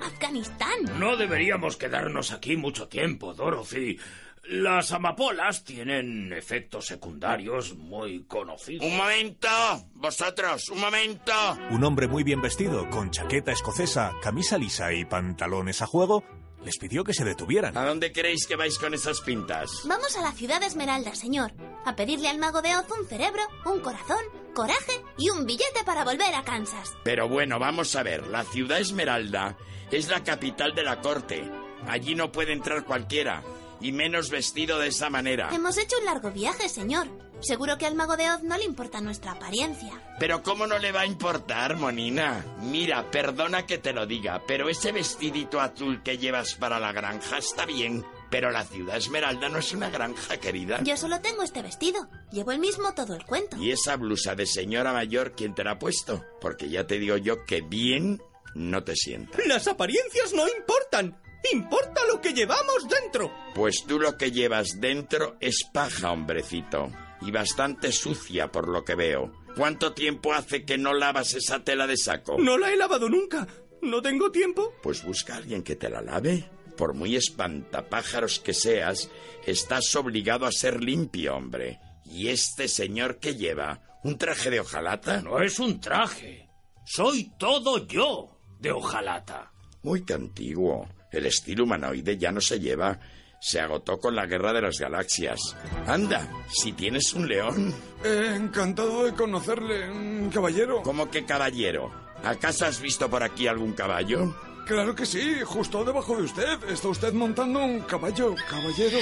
Afganistán. No deberíamos quedarnos aquí mucho tiempo, Dorothy. Las amapolas tienen efectos secundarios muy conocidos. Un momento, vosotros, un momento. Un hombre muy bien vestido, con chaqueta escocesa, camisa lisa y pantalones a juego, les pidió que se detuvieran. ¿A dónde queréis que vais con esas pintas? Vamos a la ciudad Esmeralda, señor, a pedirle al mago de Oz un cerebro, un corazón, coraje y un billete para volver a Kansas. Pero bueno, vamos a ver. La ciudad Esmeralda es la capital de la corte. Allí no puede entrar cualquiera. Y menos vestido de esa manera. Hemos hecho un largo viaje, señor. Seguro que al mago de Oz no le importa nuestra apariencia. Pero ¿cómo no le va a importar, Monina? Mira, perdona que te lo diga, pero ese vestidito azul que llevas para la granja está bien. Pero la ciudad Esmeralda no es una granja, querida. Yo solo tengo este vestido. Llevo el mismo todo el cuento. ¿Y esa blusa de señora mayor quién te la ha puesto? Porque ya te digo yo que bien no te sienta. Las apariencias no importan. Importa lo que llevamos dentro. Pues tú lo que llevas dentro es paja, hombrecito. Y bastante sucia por lo que veo. ¿Cuánto tiempo hace que no lavas esa tela de saco? No la he lavado nunca. No tengo tiempo. Pues busca a alguien que te la lave. Por muy espantapájaros que seas, estás obligado a ser limpio, hombre. ¿Y este señor qué lleva? ¿Un traje de hojalata? No es un traje. Soy todo yo de hojalata. Muy antiguo. El estilo humanoide ya no se lleva. Se agotó con la guerra de las galaxias. Anda, si tienes un león. Eh, encantado de conocerle, caballero. ¿Cómo que caballero? ¿Acaso has visto por aquí algún caballo? Claro que sí, justo debajo de usted. Está usted montando un caballo, caballero.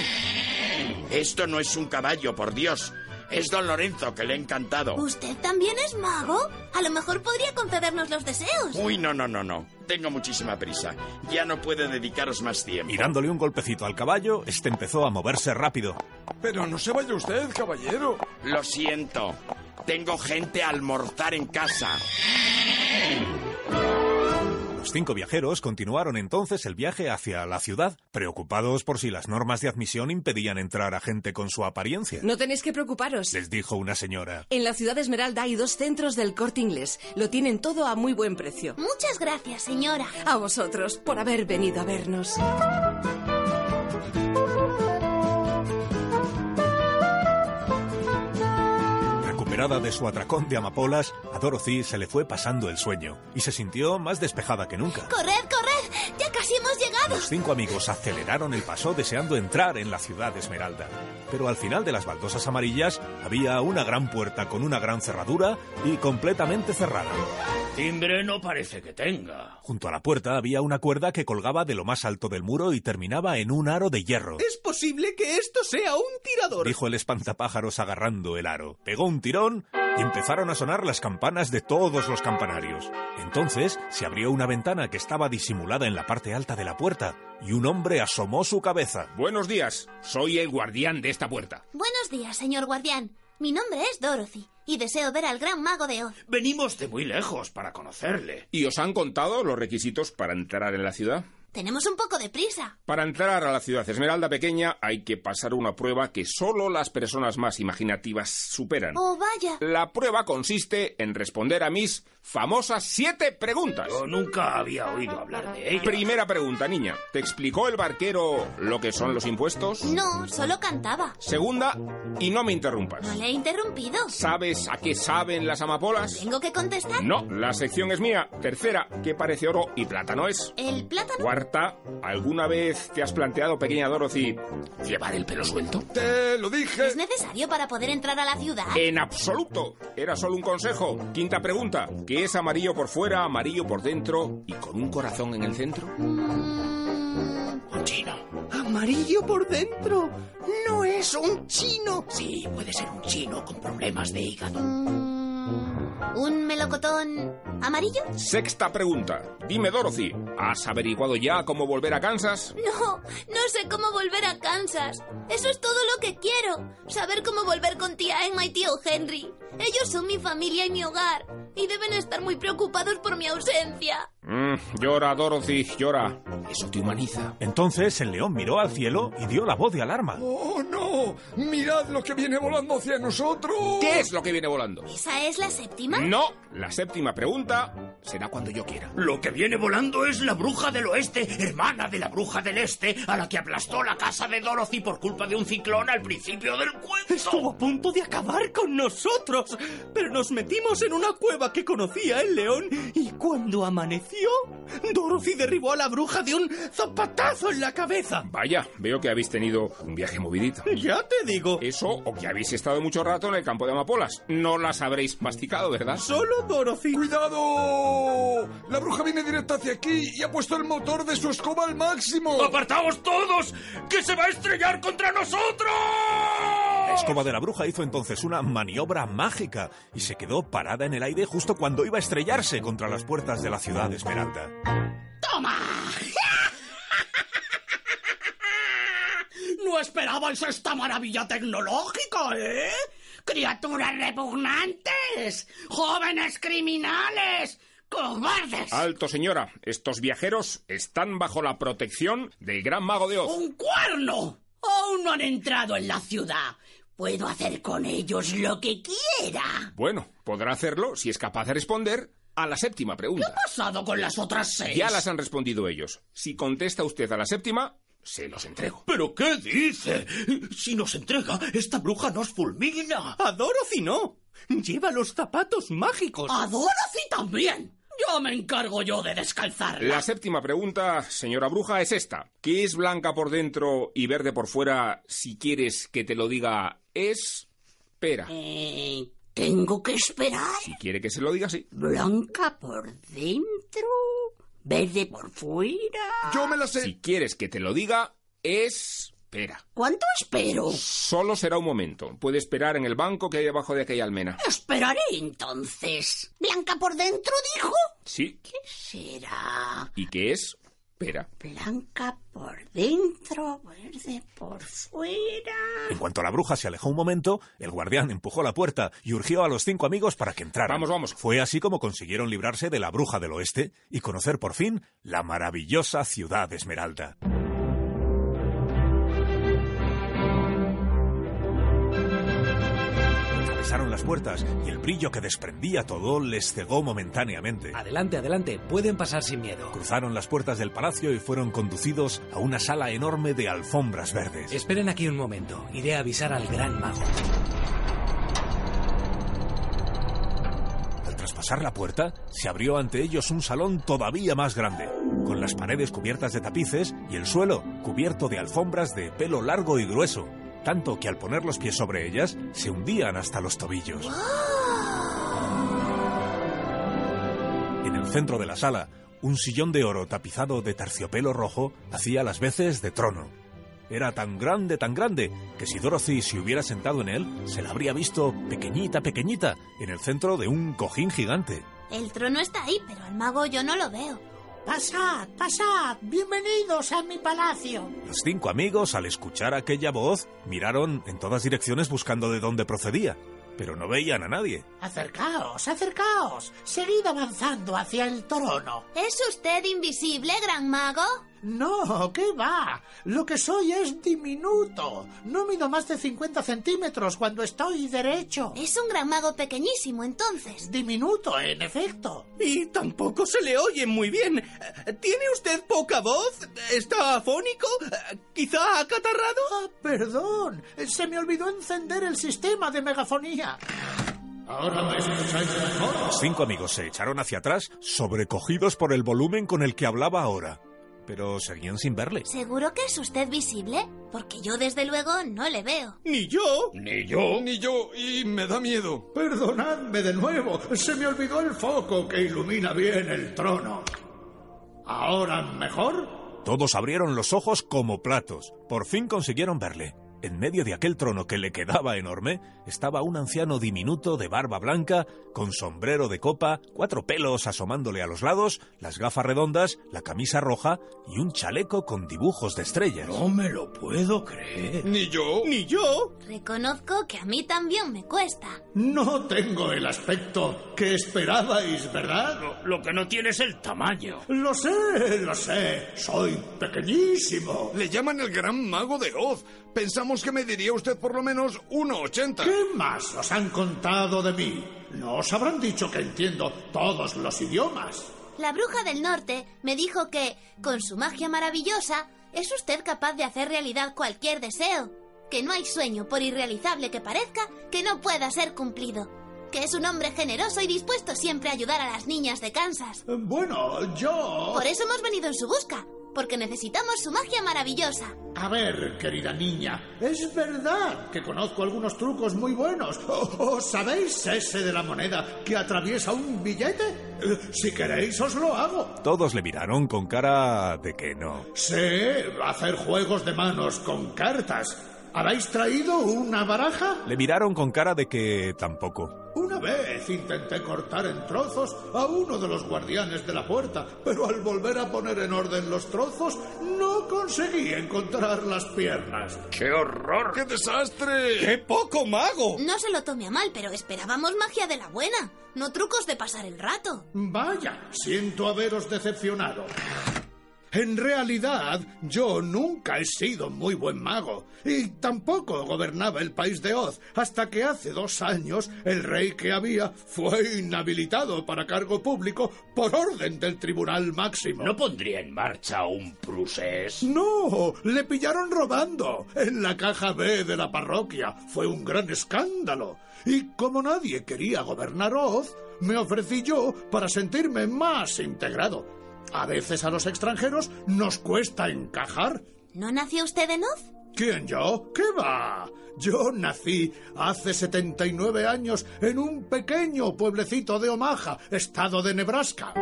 Esto no es un caballo, por Dios. Es don Lorenzo, que le ha encantado. ¿Usted también es mago? A lo mejor podría concedernos los deseos. Uy, no, no, no, no. Tengo muchísima prisa. Ya no puedo dedicaros más tiempo. Y dándole un golpecito al caballo, este empezó a moverse rápido. Pero no se vaya usted, caballero. Lo siento. Tengo gente a almorzar en casa. Los cinco viajeros continuaron entonces el viaje hacia la ciudad, preocupados por si las normas de admisión impedían entrar a gente con su apariencia. No tenéis que preocuparos. Les dijo una señora. En la ciudad Esmeralda hay dos centros del corte inglés. Lo tienen todo a muy buen precio. Muchas gracias, señora. A vosotros por haber venido a vernos. Recuperada de su atracón de amapolas, a Dorothy se le fue pasando el sueño y se sintió más despejada que nunca. ¡Corred, casi hemos llegado! Los cinco amigos aceleraron el paso deseando entrar en la ciudad de Esmeralda. Pero al final de las baldosas amarillas había una gran puerta con una gran cerradura y completamente cerrada. Timbre no parece que tenga. Junto a la puerta había una cuerda que colgaba de lo más alto del muro y terminaba en un aro de hierro. Es posible que esto sea un tirador. Dijo el espantapájaros agarrando el aro. Pegó un tirón y empezaron a sonar las campanas de todos los campanarios. Entonces se abrió una ventana que estaba disimulada en la parte alta de la puerta y un hombre asomó su cabeza. Buenos días, soy el guardián de esta puerta. Buenos días, señor guardián. Mi nombre es Dorothy y deseo ver al gran mago de Oz. Venimos de muy lejos para conocerle. ¿Y os han contado los requisitos para entrar en la ciudad? Tenemos un poco de prisa. Para entrar a la ciudad Esmeralda pequeña hay que pasar una prueba que solo las personas más imaginativas superan. Oh, vaya. La prueba consiste en responder a mis famosas siete preguntas. Yo nunca había oído hablar de ella. Primera pregunta, niña. ¿Te explicó el barquero lo que son los impuestos? No, solo cantaba. Segunda, y no me interrumpas. No le he interrumpido. ¿Sabes a qué saben las amapolas? ¿Tengo que contestar? No, la sección es mía. Tercera, ¿qué parece oro y plátano es? ¿El plátano? Cuarta, ¿alguna vez te has planteado, pequeña Dorothy, llevar el pelo suelto? Te lo dije. ¿Es necesario para poder entrar a la ciudad? En absoluto. Era solo un consejo. Quinta pregunta. ¿Qué es amarillo por fuera, amarillo por dentro y con un corazón en el centro? Un chino. Amarillo por dentro. No es un chino. Sí, puede ser un chino con problemas de hígado. ¿Un melocotón amarillo? Sexta pregunta. Dime, Dorothy, ¿has averiguado ya cómo volver a Kansas? No, no sé cómo volver a Kansas. Eso es todo lo que quiero. Saber cómo volver con tía Emma y tío Henry. Ellos son mi familia y mi hogar. Y deben estar muy preocupados por mi ausencia. Mm, llora, Dorothy, llora. Eso te humaniza. Entonces el león miró al cielo y dio la voz de alarma. ¡Oh, no! ¡Mirad lo que viene volando hacia nosotros! ¿Qué es lo que viene volando? ¿Esa es la séptima? No, la séptima pregunta será cuando yo quiera. Lo que viene volando es la bruja del oeste, hermana de la bruja del este, a la que aplastó la casa de Dorothy por culpa de un ciclón al principio del cuento. Estuvo a punto de acabar con nosotros, pero nos metimos en una cueva que conocía el león y cuando amaneció, Dorothy derribó a la bruja de un zapatazo en la cabeza. Vaya, veo que habéis tenido un viaje movidito. Ya te digo. Eso o que habéis estado mucho rato en el campo de amapolas. No las habréis masticado, ¿verdad? Solo Dorothy. ¡Cuidado! La bruja viene directa hacia aquí y ha puesto el motor de su escoba al máximo. ¡Apartaos todos! ¡Que se va a estrellar contra nosotros! La escoba de la bruja hizo entonces una maniobra mágica y se quedó parada en el aire justo cuando iba a estrellarse contra las puertas de la ciudad de Esmeralda. ¡Toma! No esperabais esta maravilla tecnológica, ¿eh? Criaturas repugnantes, jóvenes criminales, cobardes. Alto, señora. Estos viajeros están bajo la protección del gran mago de Oz. ¡Un cuerno! Aún no han entrado en la ciudad. Puedo hacer con ellos lo que quiera. Bueno, podrá hacerlo si es capaz de responder a la séptima ¿Qué pregunta. ha pasado con las otras seis? Ya las han respondido ellos. Si contesta usted a la séptima, se los entrego. ¿Pero qué dice? Si nos entrega, esta bruja nos fulmina. A Dorothy no. Lleva los zapatos mágicos. ¡A Dorothy también! Yo me encargo yo de descalzarla. La séptima pregunta, señora bruja, es esta. ¿Qué es blanca por dentro y verde por fuera? Si quieres que te lo diga, es pera. Eh, ¿Tengo que esperar? Si quiere que se lo diga, sí. Blanca por dentro, verde por fuera. Yo me la sé. Si quieres que te lo diga, es pera. ¿Cuánto espero? Solo será un momento. Puede esperar en el banco que hay debajo de aquella almena. Esperaré entonces. ¿Blanca por dentro, dijo? Sí. ¿Qué será? ¿Y qué es? Pera. Blanca por dentro, verde por fuera. En cuanto la bruja se alejó un momento, el guardián empujó la puerta y urgió a los cinco amigos para que entraran. Vamos, vamos. Fue así como consiguieron librarse de la bruja del oeste y conocer por fin la maravillosa ciudad de Esmeralda. Atravesaron las puertas y el brillo que desprendía todo les cegó momentáneamente. Adelante, adelante, pueden pasar sin miedo. Cruzaron las puertas del palacio y fueron conducidos a una sala enorme de alfombras verdes. Esperen aquí un momento, iré a avisar al gran mago. Al traspasar la puerta, se abrió ante ellos un salón todavía más grande, con las paredes cubiertas de tapices y el suelo cubierto de alfombras de pelo largo y grueso, tanto que al poner los pies sobre ellas se hundían hasta los tobillos. En el centro de la sala, un sillón de oro tapizado de terciopelo rojo hacía las veces de trono. Era tan grande, tan grande, que si Dorothy se hubiera sentado en él, se la habría visto pequeñita, pequeñita, en el centro de un cojín gigante. El trono está ahí, pero al mago yo no lo veo. Pasad, pasad, bienvenidos a mi palacio. Los cinco amigos, al escuchar aquella voz, miraron en todas direcciones buscando de dónde procedía, pero no veían a nadie. Acercaos, acercaos. Seguid avanzando hacia el trono. ¿Es usted invisible, gran mago? No, ¿qué va? Lo que soy es diminuto. No mido más de 50 centímetros cuando estoy derecho. Es un gran mago pequeñísimo, entonces. Diminuto, en efecto. Y tampoco se le oye muy bien. ¿Tiene usted poca voz? ¿Está afónico? ¿Quizá acatarrado? Ah, perdón. Se me olvidó encender el sistema de megafonía. Ahora me escucháis mejor. Los cinco amigos se echaron hacia atrás, sobrecogidos por el volumen con el que hablaba ahora. Pero seguían sin verle. ¿Seguro que es usted visible? Porque yo desde luego no le veo. Ni yo. Ni yo. Ni yo. Y me da miedo. Perdonadme de nuevo. Se me olvidó el foco que ilumina bien el trono. ¿Ahora mejor? Todos abrieron los ojos como platos. Por fin consiguieron verle. En medio de aquel trono que le quedaba enorme, estaba un anciano diminuto de barba blanca, con sombrero de copa, cuatro pelos asomándole a los lados, las gafas redondas, la camisa roja y un chaleco con dibujos de estrellas. No me lo puedo creer. Ni yo. Ni yo. Reconozco que a mí también me cuesta. No tengo el aspecto que esperabais, ¿verdad? Lo, lo que no tiene es el tamaño. Lo sé, lo sé. Soy pequeñísimo. Le llaman el gran mago de Oz. Pensamos que me diría usted por lo menos 1,80. ¿Qué más os han contado de mí? No os habrán dicho que entiendo todos los idiomas. La bruja del norte me dijo que, con su magia maravillosa, es usted capaz de hacer realidad cualquier deseo. Que no hay sueño, por irrealizable que parezca, que no pueda ser cumplido. Que es un hombre generoso y dispuesto siempre a ayudar a las niñas de Kansas. Bueno, yo... Por eso hemos venido en su busca, porque necesitamos su magia maravillosa. A ver, querida niña, es verdad que conozco algunos trucos muy buenos. ¿O, sabéis ese de la moneda que atraviesa un billete? Eh, Si queréis, os lo hago. Todos le miraron con cara de que no. Sé hacer juegos de manos con cartas. ¿Habéis traído una baraja? Le miraron con cara de que tampoco. Una vez intenté cortar en trozos a uno de los guardianes de la puerta, pero al volver a poner en orden los trozos no conseguí encontrar las piernas. ¡Qué horror! ¡Qué desastre! ¡Qué poco mago! No se lo tome a mal, pero esperábamos magia de la buena, no trucos de pasar el rato. Vaya, siento haberos decepcionado. En realidad, yo nunca he sido muy buen mago y tampoco gobernaba el país de Oz hasta que hace dos años el rey que había fue inhabilitado para cargo público por orden del Tribunal Máximo. ¿No pondría en marcha un prusés? No, le pillaron robando en la caja B de la parroquia. Fue un gran escándalo. Y como nadie quería gobernar Oz, me ofrecí yo para sentirme más integrado. A veces a los extranjeros nos cuesta encajar. ¿No nació usted en Oz? ¿Quién yo? ¿Qué va? Yo nací hace 79 años en un pequeño pueblecito de Omaha, estado de Nebraska.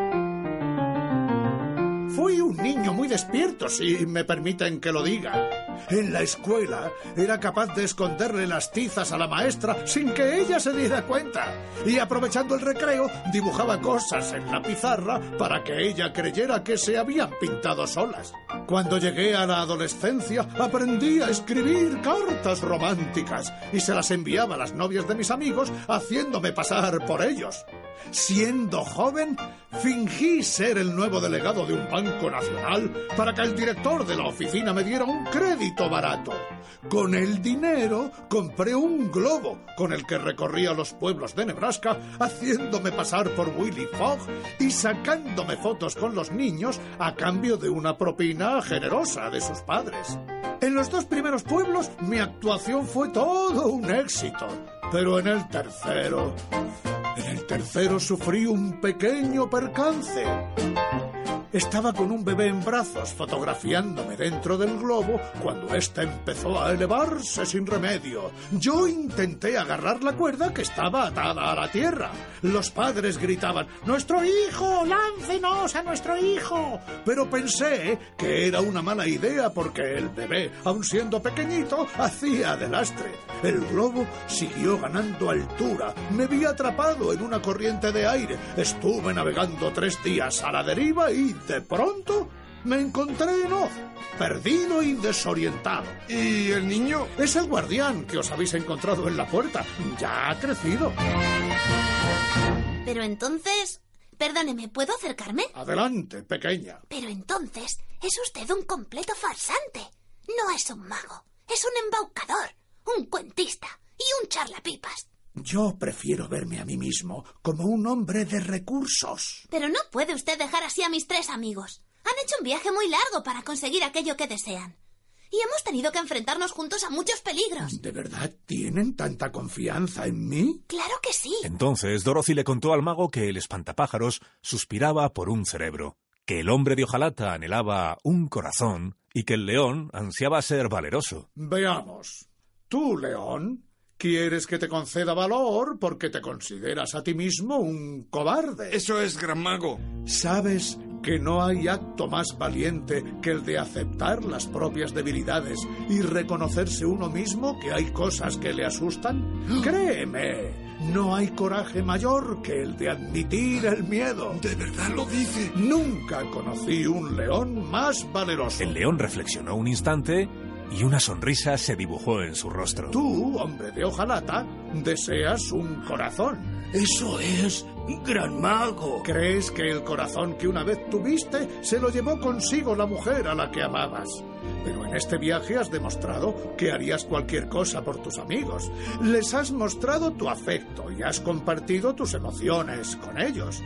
Fui un niño muy despierto, si me permiten que lo diga. En la escuela era capaz de esconderle las tizas a la maestra sin que ella se diera cuenta. Y aprovechando el recreo, dibujaba cosas en la pizarra para que ella creyera que se habían pintado solas. Cuando llegué a la adolescencia, aprendí a escribir cartas románticas y se las enviaba a las novias de mis amigos haciéndome pasar por ellos. Siendo joven, fingí ser el nuevo delegado de un banco nacional para que el director de la oficina me diera un crédito barato. Con el dinero compré un globo con el que recorría los pueblos de Nebraska haciéndome pasar por Willy Fogg y sacándome fotos con los niños a cambio de una propina generosa de sus padres. En los dos primeros pueblos mi actuación fue todo un éxito, pero en el tercero... En el tercero sufrí un pequeño percance. Estaba con un bebé en brazos fotografiándome dentro del globo cuando ésta empezó a elevarse sin remedio. Yo intenté agarrar la cuerda que estaba atada a la tierra. Los padres gritaban, ¡Nuestro hijo! ¡Láncenos a nuestro hijo! Pero pensé que era una mala idea porque el bebé, aun siendo pequeñito, hacía de lastre. El globo siguió ganando altura. Me vi atrapado en una corriente de aire. Estuve navegando tres días a la deriva y de pronto me encontré en Oz, perdido y desorientado. ¿Y el niño? Es el guardián que os habéis encontrado en la puerta. Ya ha crecido. Pero entonces... Perdóneme, ¿puedo acercarme? Adelante, pequeña. Pero entonces es usted un completo farsante. No es un mago, es un embaucador, un cuentista y un charlapipas. Yo prefiero verme a mí mismo como un hombre de recursos. Pero no puede usted dejar así a mis tres amigos. Han hecho un viaje muy largo para conseguir aquello que desean. Y hemos tenido que enfrentarnos juntos a muchos peligros. ¿De verdad tienen tanta confianza en mí? Claro que sí. Entonces Dorothy le contó al mago que el espantapájaros suspiraba por un cerebro, que el hombre de hojalata anhelaba un corazón y que el león ansiaba ser valeroso. Veamos. Tú, león, quieres que te conceda valor porque te consideras a ti mismo un cobarde. Eso es, gran mago. ¿Sabes que no hay acto más valiente que el de aceptar las propias debilidades y reconocerse uno mismo que hay cosas que le asustan? Créeme, no hay coraje mayor que el de admitir el miedo. ¿De verdad lo dice? Nunca conocí un león más valeroso. El león reflexionó un instante y una sonrisa se dibujó en su rostro. Tú, hombre de hojalata, deseas un corazón. Eso es, gran mago. ¿Crees que el corazón que una vez tuviste se lo llevó consigo la mujer a la que amabas? Pero en este viaje has demostrado que harías cualquier cosa por tus amigos. Les has mostrado tu afecto y has compartido tus emociones con ellos.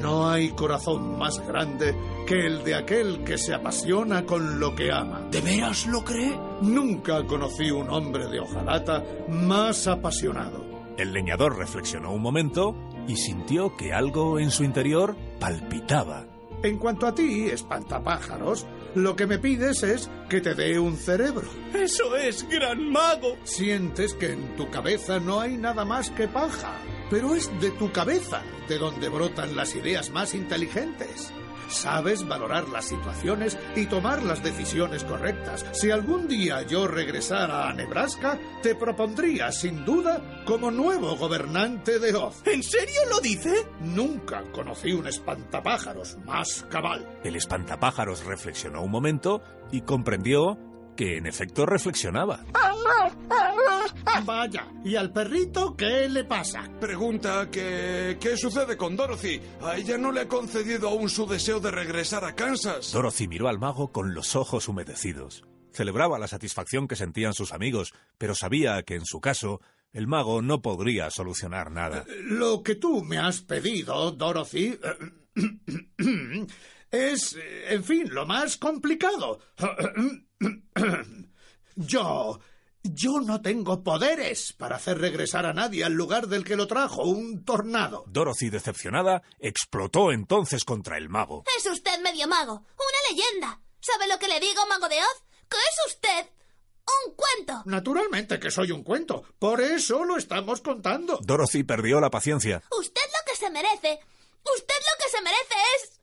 No hay corazón más grande que el de aquel que se apasiona con lo que ama. ¿De veras lo cree? Nunca conocí un hombre de hojalata más apasionado. El leñador reflexionó un momento y sintió que algo en su interior palpitaba. En cuanto a ti, espantapájaros, lo que me pides es que te dé un cerebro. Eso es, gran mago. Sientes que en tu cabeza no hay nada más que paja, pero es de tu cabeza de donde brotan las ideas más inteligentes. Sabes valorar las situaciones y tomar las decisiones correctas. Si algún día yo regresara a Nebraska, te propondría, sin duda, como nuevo gobernante de Oz. ¿En serio lo dice? Nunca conocí un espantapájaros más cabal. El espantapájaros reflexionó un momento y comprendió que en efecto reflexionaba. Vaya, ¿y al perrito qué le pasa? Pregunta que... ¿Qué sucede con Dorothy? A ella no le ha concedido aún su deseo de regresar a Kansas. Dorothy miró al mago con los ojos humedecidos. Celebraba la satisfacción que sentían sus amigos, pero sabía que en su caso el mago no podría solucionar nada. Lo que tú me has pedido, Dorothy, [CLEARS THROAT] es, en fin, lo más complicado. [CLEARS THROAT] Yo... Yo no tengo poderes para hacer regresar a nadie al lugar del que lo trajo, un tornado. Dorothy, decepcionada, explotó entonces contra el mago. Es usted medio mago, una leyenda. ¿Sabe lo que le digo, mago de Oz? Que es usted un cuento. Naturalmente que soy un cuento. Por eso lo estamos contando. Dorothy perdió la paciencia. Usted lo que se merece. Usted lo que se merece es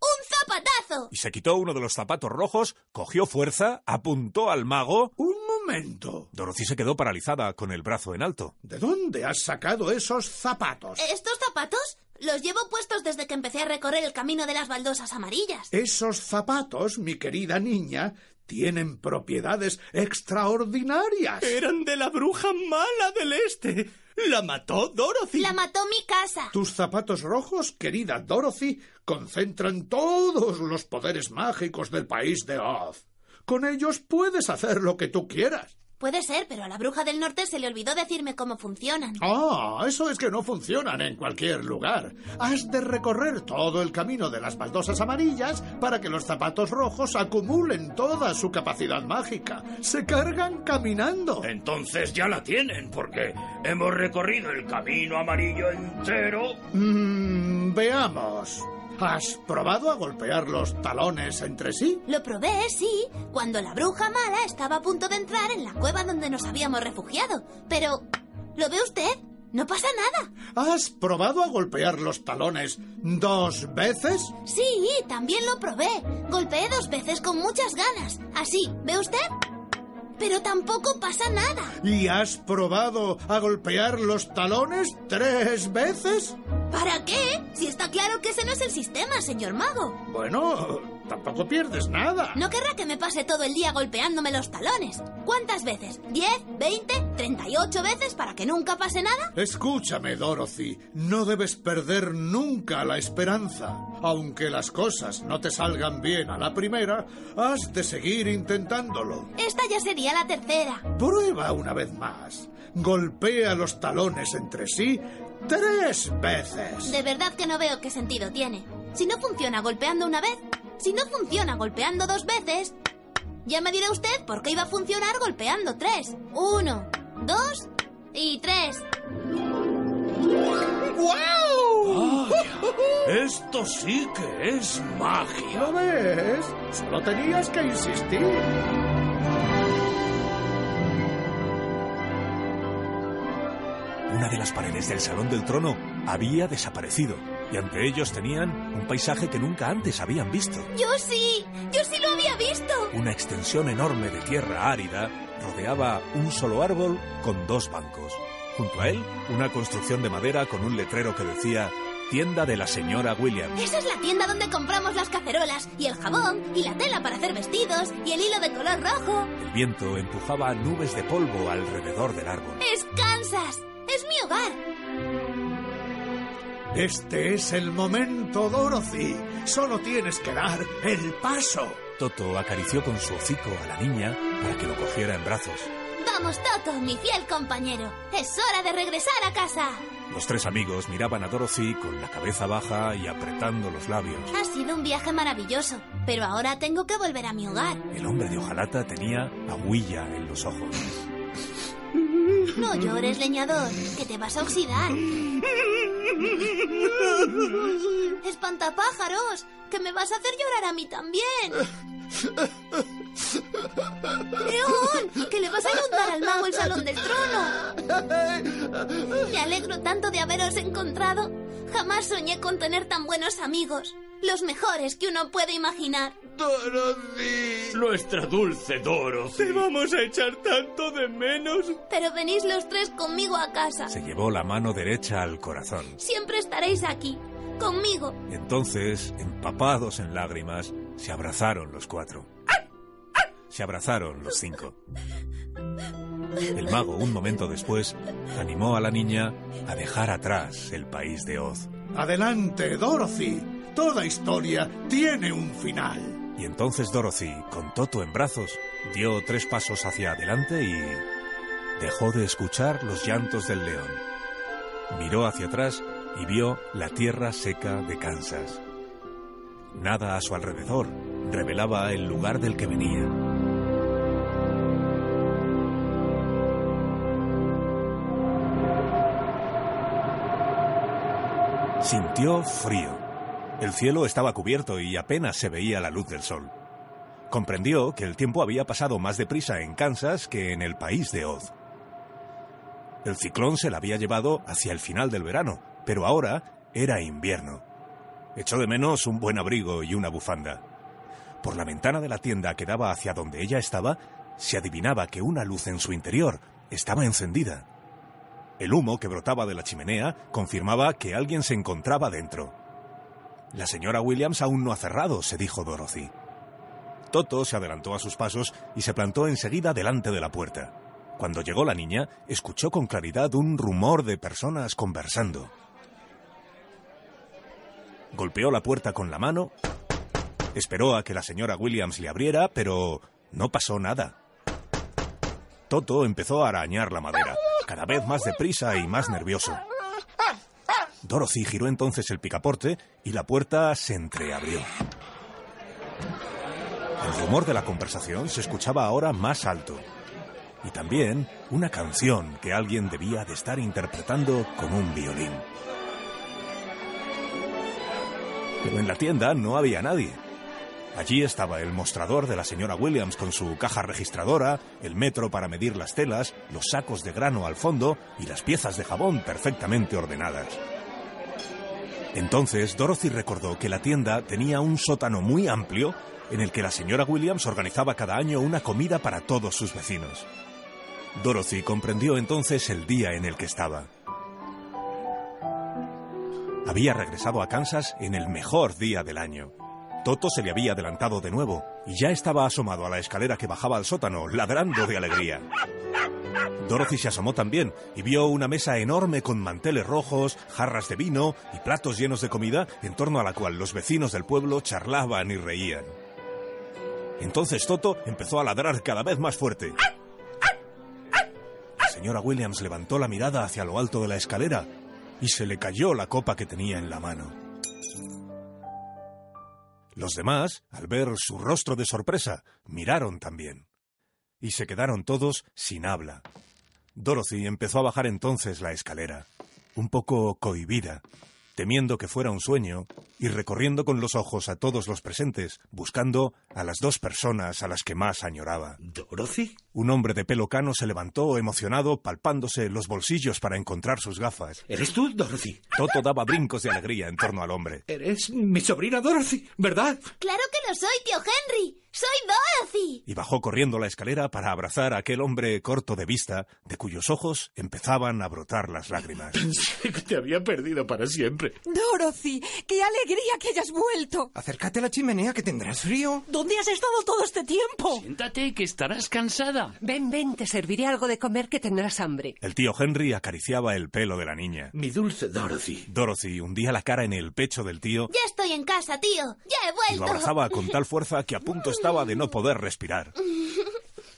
un zapatazo. Y se quitó uno de los zapatos rojos, cogió fuerza, apuntó al mago. Un momento. Dorothy se quedó paralizada con el brazo en alto. ¿De dónde has sacado esos zapatos? ¿Estos zapatos? Los llevo puestos desde que empecé a recorrer el camino de las baldosas amarillas. Esos zapatos, mi querida niña, tienen propiedades extraordinarias. Eran de la bruja mala del este. La mató Dorothy. La mató mi casa. Tus zapatos rojos, querida Dorothy, concentran todos los poderes mágicos del país de Oz. Con ellos puedes hacer lo que tú quieras. Puede ser, pero a la bruja del norte se le olvidó decirme cómo funcionan. Ah, eso es que no funcionan en cualquier lugar. Has de recorrer todo el camino de las baldosas amarillas para que los zapatos rojos acumulen toda su capacidad mágica. Se cargan caminando. Entonces ya la tienen, porque hemos recorrido el camino amarillo entero. Mmm, veamos. ¿Has probado a golpear los talones entre sí? Lo probé, sí, cuando la bruja mala estaba a punto de entrar en la cueva donde nos habíamos refugiado. Pero... ¿Lo ve usted? No pasa nada. ¿Has probado a golpear los talones dos veces? Sí, también lo probé. Golpeé dos veces con muchas ganas. Así, ¿ve usted? Pero tampoco pasa nada. ¿Y has probado a golpear los talones tres veces? ¿Para qué? Si está claro que ese no es el sistema, señor mago. Bueno, tampoco pierdes nada. No querrá que me pase todo el día golpeándome los talones. ¿Cuántas veces? ¿Diez? ¿Veinte? ¿Treinta y ocho veces para que nunca pase nada? Escúchame, Dorothy. No debes perder nunca la esperanza. Aunque las cosas no te salgan bien a la primera, has de seguir intentándolo. Esta ya sería la tercera. Prueba una vez más. Golpea los talones entre sí tres veces. De verdad que no veo qué sentido tiene. Si no funciona golpeando una vez, si no funciona golpeando dos veces, ya me dirá usted por qué iba a funcionar golpeando tres. Uno, dos y tres. ¡Guau! Esto sí que es magia. ¿Lo ves? Solo tenías que insistir. Una de las paredes del Salón del Trono había desaparecido y ante ellos tenían un paisaje que nunca antes habían visto. Yo sí, yo sí lo había visto. Una extensión enorme de tierra árida rodeaba un solo árbol con dos bancos. Junto a él, una construcción de madera con un letrero que decía Tienda de la señora Williams. Esa es la tienda donde compramos las cacerolas y el jabón y la tela para hacer vestidos y el hilo de color rojo. El viento empujaba nubes de polvo alrededor del árbol. Es Kansas. Es mi hogar. Este es el momento, Dorothy. Solo tienes que dar el paso. Toto acarició con su hocico a la niña para que lo cogiera en brazos. Vamos, Toto, mi fiel compañero. Es hora de regresar a casa. Los tres amigos miraban a Dorothy con la cabeza baja y apretando los labios. Ha sido un viaje maravilloso, pero ahora tengo que volver a mi hogar. El hombre de hojalata tenía agüilla en los ojos. No llores, leñador, que te vas a oxidar. Espantapájaros, que me vas a hacer llorar a mí también. León, que le vas a inundar al mago el salón del trono. Me alegro tanto de haberos encontrado. Jamás soñé con tener tan buenos amigos. Los mejores que uno puede imaginar. Dorothy. Nuestra dulce Dorothy. Te vamos a echar tanto de menos. Pero venís los tres conmigo a casa. Se llevó la mano derecha al corazón. Siempre estaréis aquí, conmigo. Entonces, empapados en lágrimas, se abrazaron los cuatro. Se abrazaron los cinco. El mago, un momento después, animó a la niña a dejar atrás el país de Oz. Adelante, Dorothy. Toda historia tiene un final. Y entonces Dorothy, con Toto en brazos, dio tres pasos hacia adelante y dejó de escuchar los llantos del león. Miró hacia atrás y vio la tierra seca de Kansas. Nada a su alrededor revelaba el lugar del que venía. Sintió frío. El cielo estaba cubierto y apenas se veía la luz del sol. Comprendió que el tiempo había pasado más deprisa en Kansas que en el país de Oz. El ciclón se la había llevado hacia el final del verano, pero ahora era invierno. Echó de menos un buen abrigo y una bufanda. Por la ventana de la tienda que daba hacia donde ella estaba, se adivinaba que una luz en su interior estaba encendida. El humo que brotaba de la chimenea confirmaba que alguien se encontraba dentro. La señora Williams aún no ha cerrado, se dijo Dorothy. Toto se adelantó a sus pasos y se plantó enseguida delante de la puerta. Cuando llegó la niña, escuchó con claridad un rumor de personas conversando. Golpeó la puerta con la mano, esperó a que la señora Williams le abriera, pero no pasó nada. Toto empezó a arañar la madera, cada vez más deprisa y más nervioso. Dorothy giró entonces el picaporte y la puerta se entreabrió. El rumor de la conversación se escuchaba ahora más alto. Y también una canción que alguien debía de estar interpretando con un violín. Pero en la tienda no había nadie. Allí estaba el mostrador de la señora Williams con su caja registradora, el metro para medir las telas, los sacos de grano al fondo y las piezas de jabón perfectamente ordenadas. Entonces Dorothy recordó que la tienda tenía un sótano muy amplio en el que la señora Williams organizaba cada año una comida para todos sus vecinos. Dorothy comprendió entonces el día en el que estaba. Había regresado a Kansas en el mejor día del año. Toto se le había adelantado de nuevo y ya estaba asomado a la escalera que bajaba al sótano, ladrando de alegría. Dorothy se asomó también y vio una mesa enorme con manteles rojos, jarras de vino y platos llenos de comida en torno a la cual los vecinos del pueblo charlaban y reían. Entonces Toto empezó a ladrar cada vez más fuerte. La señora Williams levantó la mirada hacia lo alto de la escalera y se le cayó la copa que tenía en la mano. Los demás, al ver su rostro de sorpresa, miraron también. Y se quedaron todos sin habla. Dorothy empezó a bajar entonces la escalera, un poco cohibida, temiendo que fuera un sueño, y recorriendo con los ojos a todos los presentes, buscando a las dos personas a las que más añoraba. ¿Dorothy? Un hombre de pelo cano se levantó emocionado, palpándose los bolsillos para encontrar sus gafas. ¿Eres tú, Dorothy? Toto daba brincos de alegría en torno al hombre. Eres mi sobrina Dorothy, ¿verdad? Claro que lo soy, tío Henry. Soy Dorothy. Y bajó corriendo la escalera para abrazar a aquel hombre corto de vista, de cuyos ojos empezaban a brotar las lágrimas. Pensé que te había perdido para siempre. Dorothy, qué alegría que hayas vuelto. Acércate a la chimenea que tendrás frío. ¿Dónde has estado todo este tiempo? Siéntate, que estarás cansada. Ven, ven, te serviré algo de comer que tendrás hambre. El tío Henry acariciaba el pelo de la niña. Mi dulce Dorothy. Dorothy hundía la cara en el pecho del tío Ya estoy en casa, tío. Ya he y vuelto. lo abrazaba [LAUGHS] con tal fuerza que a punto estaba de no poder respirar.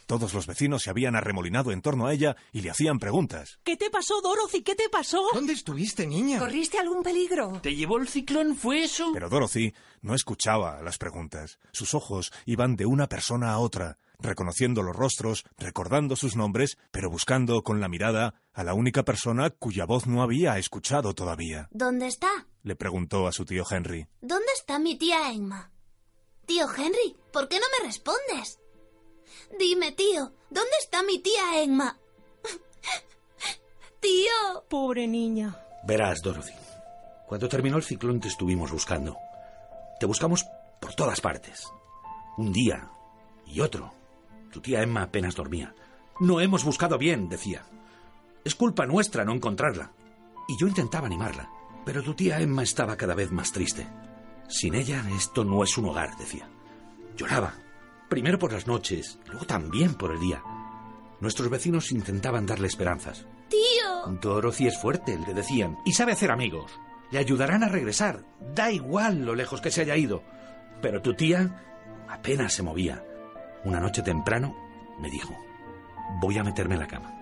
Todos los vecinos se habían arremolinado en torno a ella y le hacían preguntas. ¿Qué te pasó, Dorothy? ¿Qué te pasó? ¿Dónde estuviste, niña? ¿Corriste algún peligro? ¿Te llevó el ciclón? ¿Fue eso? Pero Dorothy no escuchaba las preguntas. Sus ojos iban de una persona a otra, reconociendo los rostros, recordando sus nombres, pero buscando con la mirada a la única persona cuya voz no había escuchado todavía. ¿Dónde está? Le preguntó a su tío Henry. ¿Dónde está mi tía Emma? Tío Henry, ¿por qué no me respondes? Dime, tío, ¿dónde está mi tía Emma? [LAUGHS] tío. Pobre niña. Verás, Dorothy. Cuando terminó el ciclón te estuvimos buscando. Te buscamos por todas partes. Un día y otro. Tu tía Emma apenas dormía. No hemos buscado bien, decía. Es culpa nuestra no encontrarla. Y yo intentaba animarla. Pero tu tía Emma estaba cada vez más triste. Sin ella esto no es un hogar, decía. Lloraba. Primero por las noches, luego también por el día. Nuestros vecinos intentaban darle esperanzas. Tío. Dorothy es fuerte, le decían, y sabe hacer amigos. Le ayudarán a regresar. Da igual lo lejos que se haya ido. Pero tu tía apenas se movía. Una noche temprano me dijo, voy a meterme en la cama.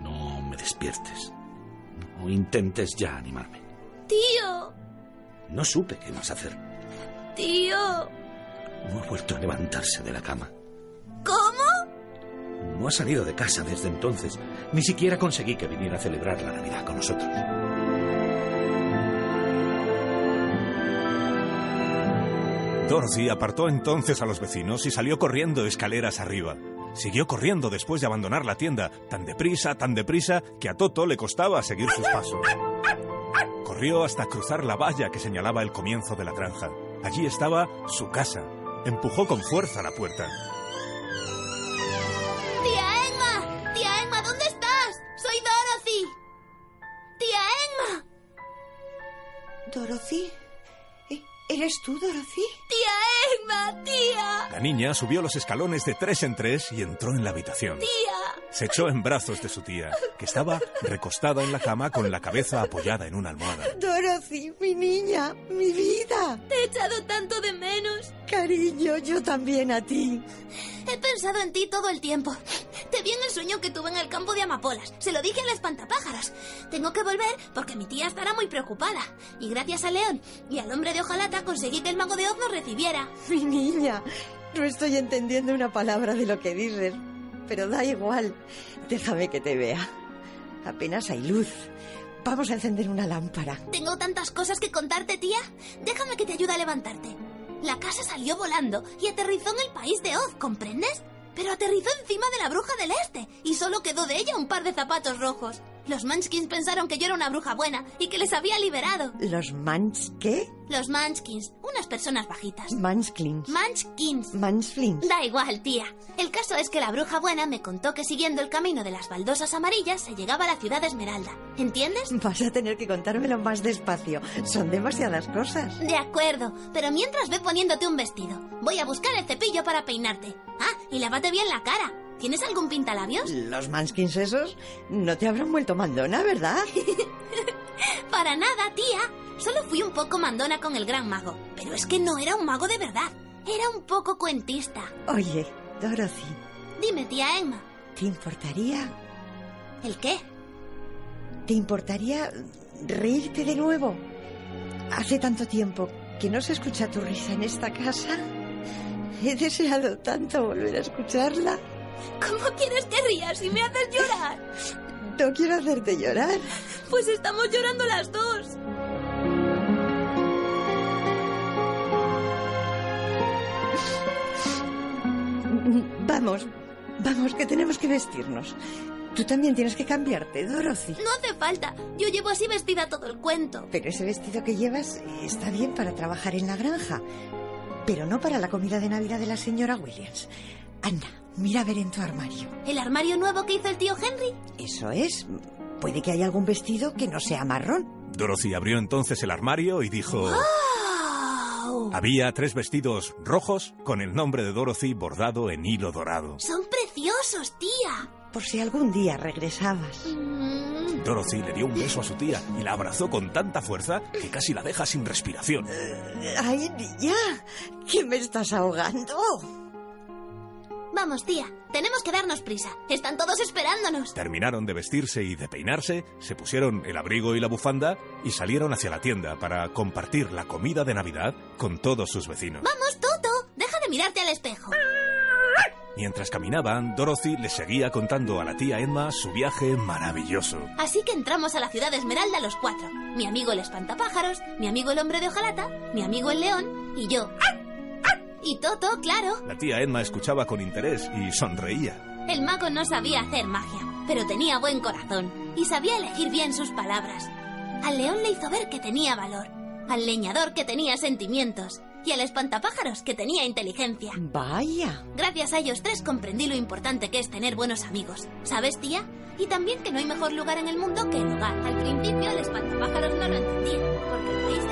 No me despiertes. No intentes ya animarme. Tío. No supe qué más hacer. Tío. No ha vuelto a levantarse de la cama. ¿Cómo? No ha salido de casa desde entonces. Ni siquiera conseguí que viniera a celebrar la Navidad con nosotros. Dorothy apartó entonces a los vecinos y salió corriendo escaleras arriba. Siguió corriendo después de abandonar la tienda, tan deprisa, tan deprisa, que a Toto le costaba seguir sus pasos. Corrió hasta cruzar la valla que señalaba el comienzo de la granja. Allí estaba su casa. Empujó con fuerza la puerta. Tía Emma. Tía Emma, ¿dónde estás? Soy Dorothy. Tía Emma. ¿Dorothy? ¿E- ¿Eres tú, Dorothy? Tía Emma, tía. La niña subió los escalones de tres en tres y entró en la habitación. Tía. Se echó en brazos de su tía, que estaba recostada en la cama con la cabeza apoyada en una almohada. Dorothy, mi niña, mi vida. Te he echado tanto de menos. Cariño, yo también a ti. He pensado en ti todo el tiempo. Te vi en el sueño que tuve en el campo de amapolas. Se lo dije al espantapájaros. Tengo que volver porque mi tía estará muy preocupada. Y gracias a León y al hombre de hojalata conseguí que el mago de Oz nos recibiera. [LAUGHS] Mi niña, no estoy entendiendo una palabra de lo que dices, pero da igual. Déjame que te vea. Apenas hay luz. Vamos a encender una lámpara. Tengo tantas cosas que contarte, tía. Déjame que te ayude a levantarte. La casa salió volando y aterrizó en el país de Oz, ¿comprendes? Pero aterrizó encima de la bruja del este y solo quedó de ella un par de zapatos rojos. Los Munchkins pensaron que yo era una bruja buena y que les había liberado. ¿Los Munch qué? Los Munchkins, unas personas bajitas. Munchkins. Munchkins. Munchkins. Da igual, tía. El caso es que la bruja buena me contó que siguiendo el camino de las baldosas amarillas se llegaba a la ciudad de Esmeralda. ¿Entiendes? Vas a tener que contármelo más despacio. Son demasiadas cosas. De acuerdo, pero mientras ve poniéndote un vestido. Voy a buscar el cepillo para peinarte. Ah, y lávate bien la cara. ¿Tienes algún pintalabios? Los Munchkins esos no te habrán vuelto mandona, ¿verdad? [LAUGHS] Para nada, tía. Solo fui un poco mandona con el gran mago. Pero es que no era un mago de verdad. Era un poco cuentista. Oye, Dorothy, Dime, tía Emma. ¿te importaría... ¿El qué? ¿Te importaría reírte de nuevo? Hace tanto tiempo que no se escucha tu risa en esta casa. He deseado tanto volver a escucharla. ¿Cómo quieres que rías si me haces llorar? No quiero hacerte llorar. Pues estamos llorando las dos. Vamos, vamos, que tenemos que vestirnos. Tú también tienes que cambiarte, Dorothy. No hace falta. Yo llevo así vestida todo el cuento. Pero ese vestido que llevas está bien para trabajar en la granja, pero no para la comida de Navidad de la señora Williams. Anda, mira a ver en tu armario. ¿El armario nuevo que hizo el tío Henry? Eso es. Puede que haya algún vestido que no sea marrón. Dorothy abrió entonces el armario y dijo... ¡Wow! Había tres vestidos rojos con el nombre de Dorothy bordado en hilo dorado. Son preciosos, tía. Por si algún día regresabas. Mm. Dorothy le dio un beso a su tía y la abrazó con tanta fuerza que casi la deja sin respiración. ¡Ay, niña! ¿Qué me estás ahogando? Vamos, tía. Tenemos que darnos prisa. Están todos esperándonos. Terminaron de vestirse y de peinarse, se pusieron el abrigo y la bufanda y salieron hacia la tienda para compartir la comida de Navidad con todos sus vecinos. Vamos, Toto. Deja de mirarte al espejo. Mientras caminaban, Dorothy le seguía contando a la tía Emma su viaje maravilloso. Así que entramos a la ciudad de Esmeralda los cuatro. Mi amigo el espantapájaros, mi amigo el hombre de hojalata, mi amigo el león y yo. Y Toto, claro. La tía Emma escuchaba con interés y sonreía. El mago no sabía hacer magia, pero tenía buen corazón y sabía elegir bien sus palabras. Al león le hizo ver que tenía valor, al leñador que tenía sentimientos y al espantapájaros que tenía inteligencia. Vaya. Gracias a ellos tres comprendí lo importante que es tener buenos amigos. ¿Sabes, tía? Y también que no hay mejor lugar en el mundo que el hogar. Al principio el espantapájaros no lo entendía, porque el país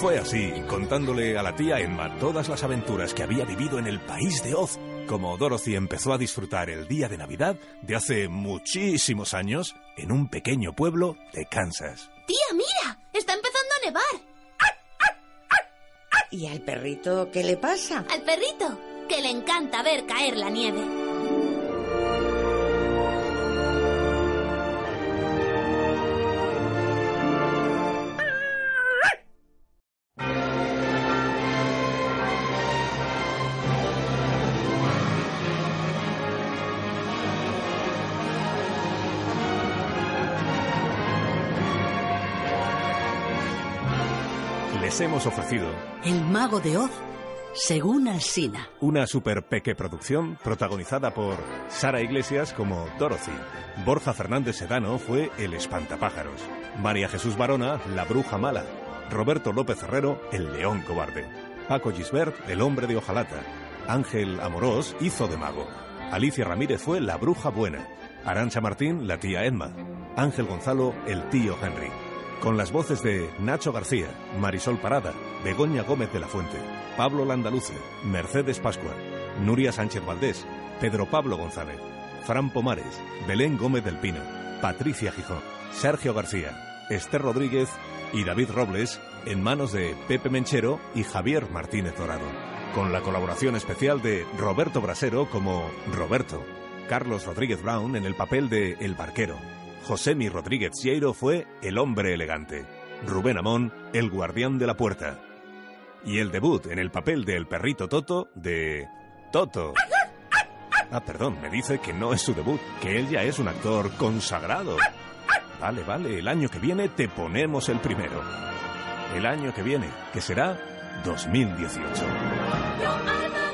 fue así, contándole a la tía Emma todas las aventuras que había vivido en el país de Oz, como Dorothy empezó a disfrutar el día de Navidad de hace muchísimos años en un pequeño pueblo de Kansas. Tía, mira, está empezando a nevar. ¿Y al perrito qué le pasa? Al perrito, que le encanta ver caer la nieve. Les hemos ofrecido. El mago de Oz, según Alsina. una super peque producción protagonizada por Sara Iglesias como Dorothy, Borja Fernández Sedano fue el espantapájaros, María Jesús Barona, la bruja mala, Roberto López Herrero, el león cobarde, Paco Gisbert, el hombre de hojalata, Ángel Amorós hizo de mago, Alicia Ramírez fue la bruja buena, Arancha Martín, la tía Emma, Ángel Gonzalo, el tío Henry. Con las voces de Nacho García, Marisol Parada, Begoña Gómez de la Fuente, Pablo Landaluce, Mercedes Pascua, Nuria Sánchez Valdés, Pedro Pablo González, Fran Pomares, Belén Gómez del Pino, Patricia Gijón, Sergio García, Esther Rodríguez y David Robles en manos de Pepe Menchero y Javier Martínez Dorado. Con la colaboración especial de Roberto Brasero como Roberto, Carlos Rodríguez Brown en el papel de El Barquero, Josemi Rodríguez Sieiro fue el hombre elegante, Rubén Amón, el guardián de la puerta. Y el debut en el papel de El perrito Toto de Toto. Ah, perdón, me dice que no es su debut, que él ya es un actor consagrado. Vale, vale, el año que viene te ponemos el primero. El año que viene, que será 2018. Yo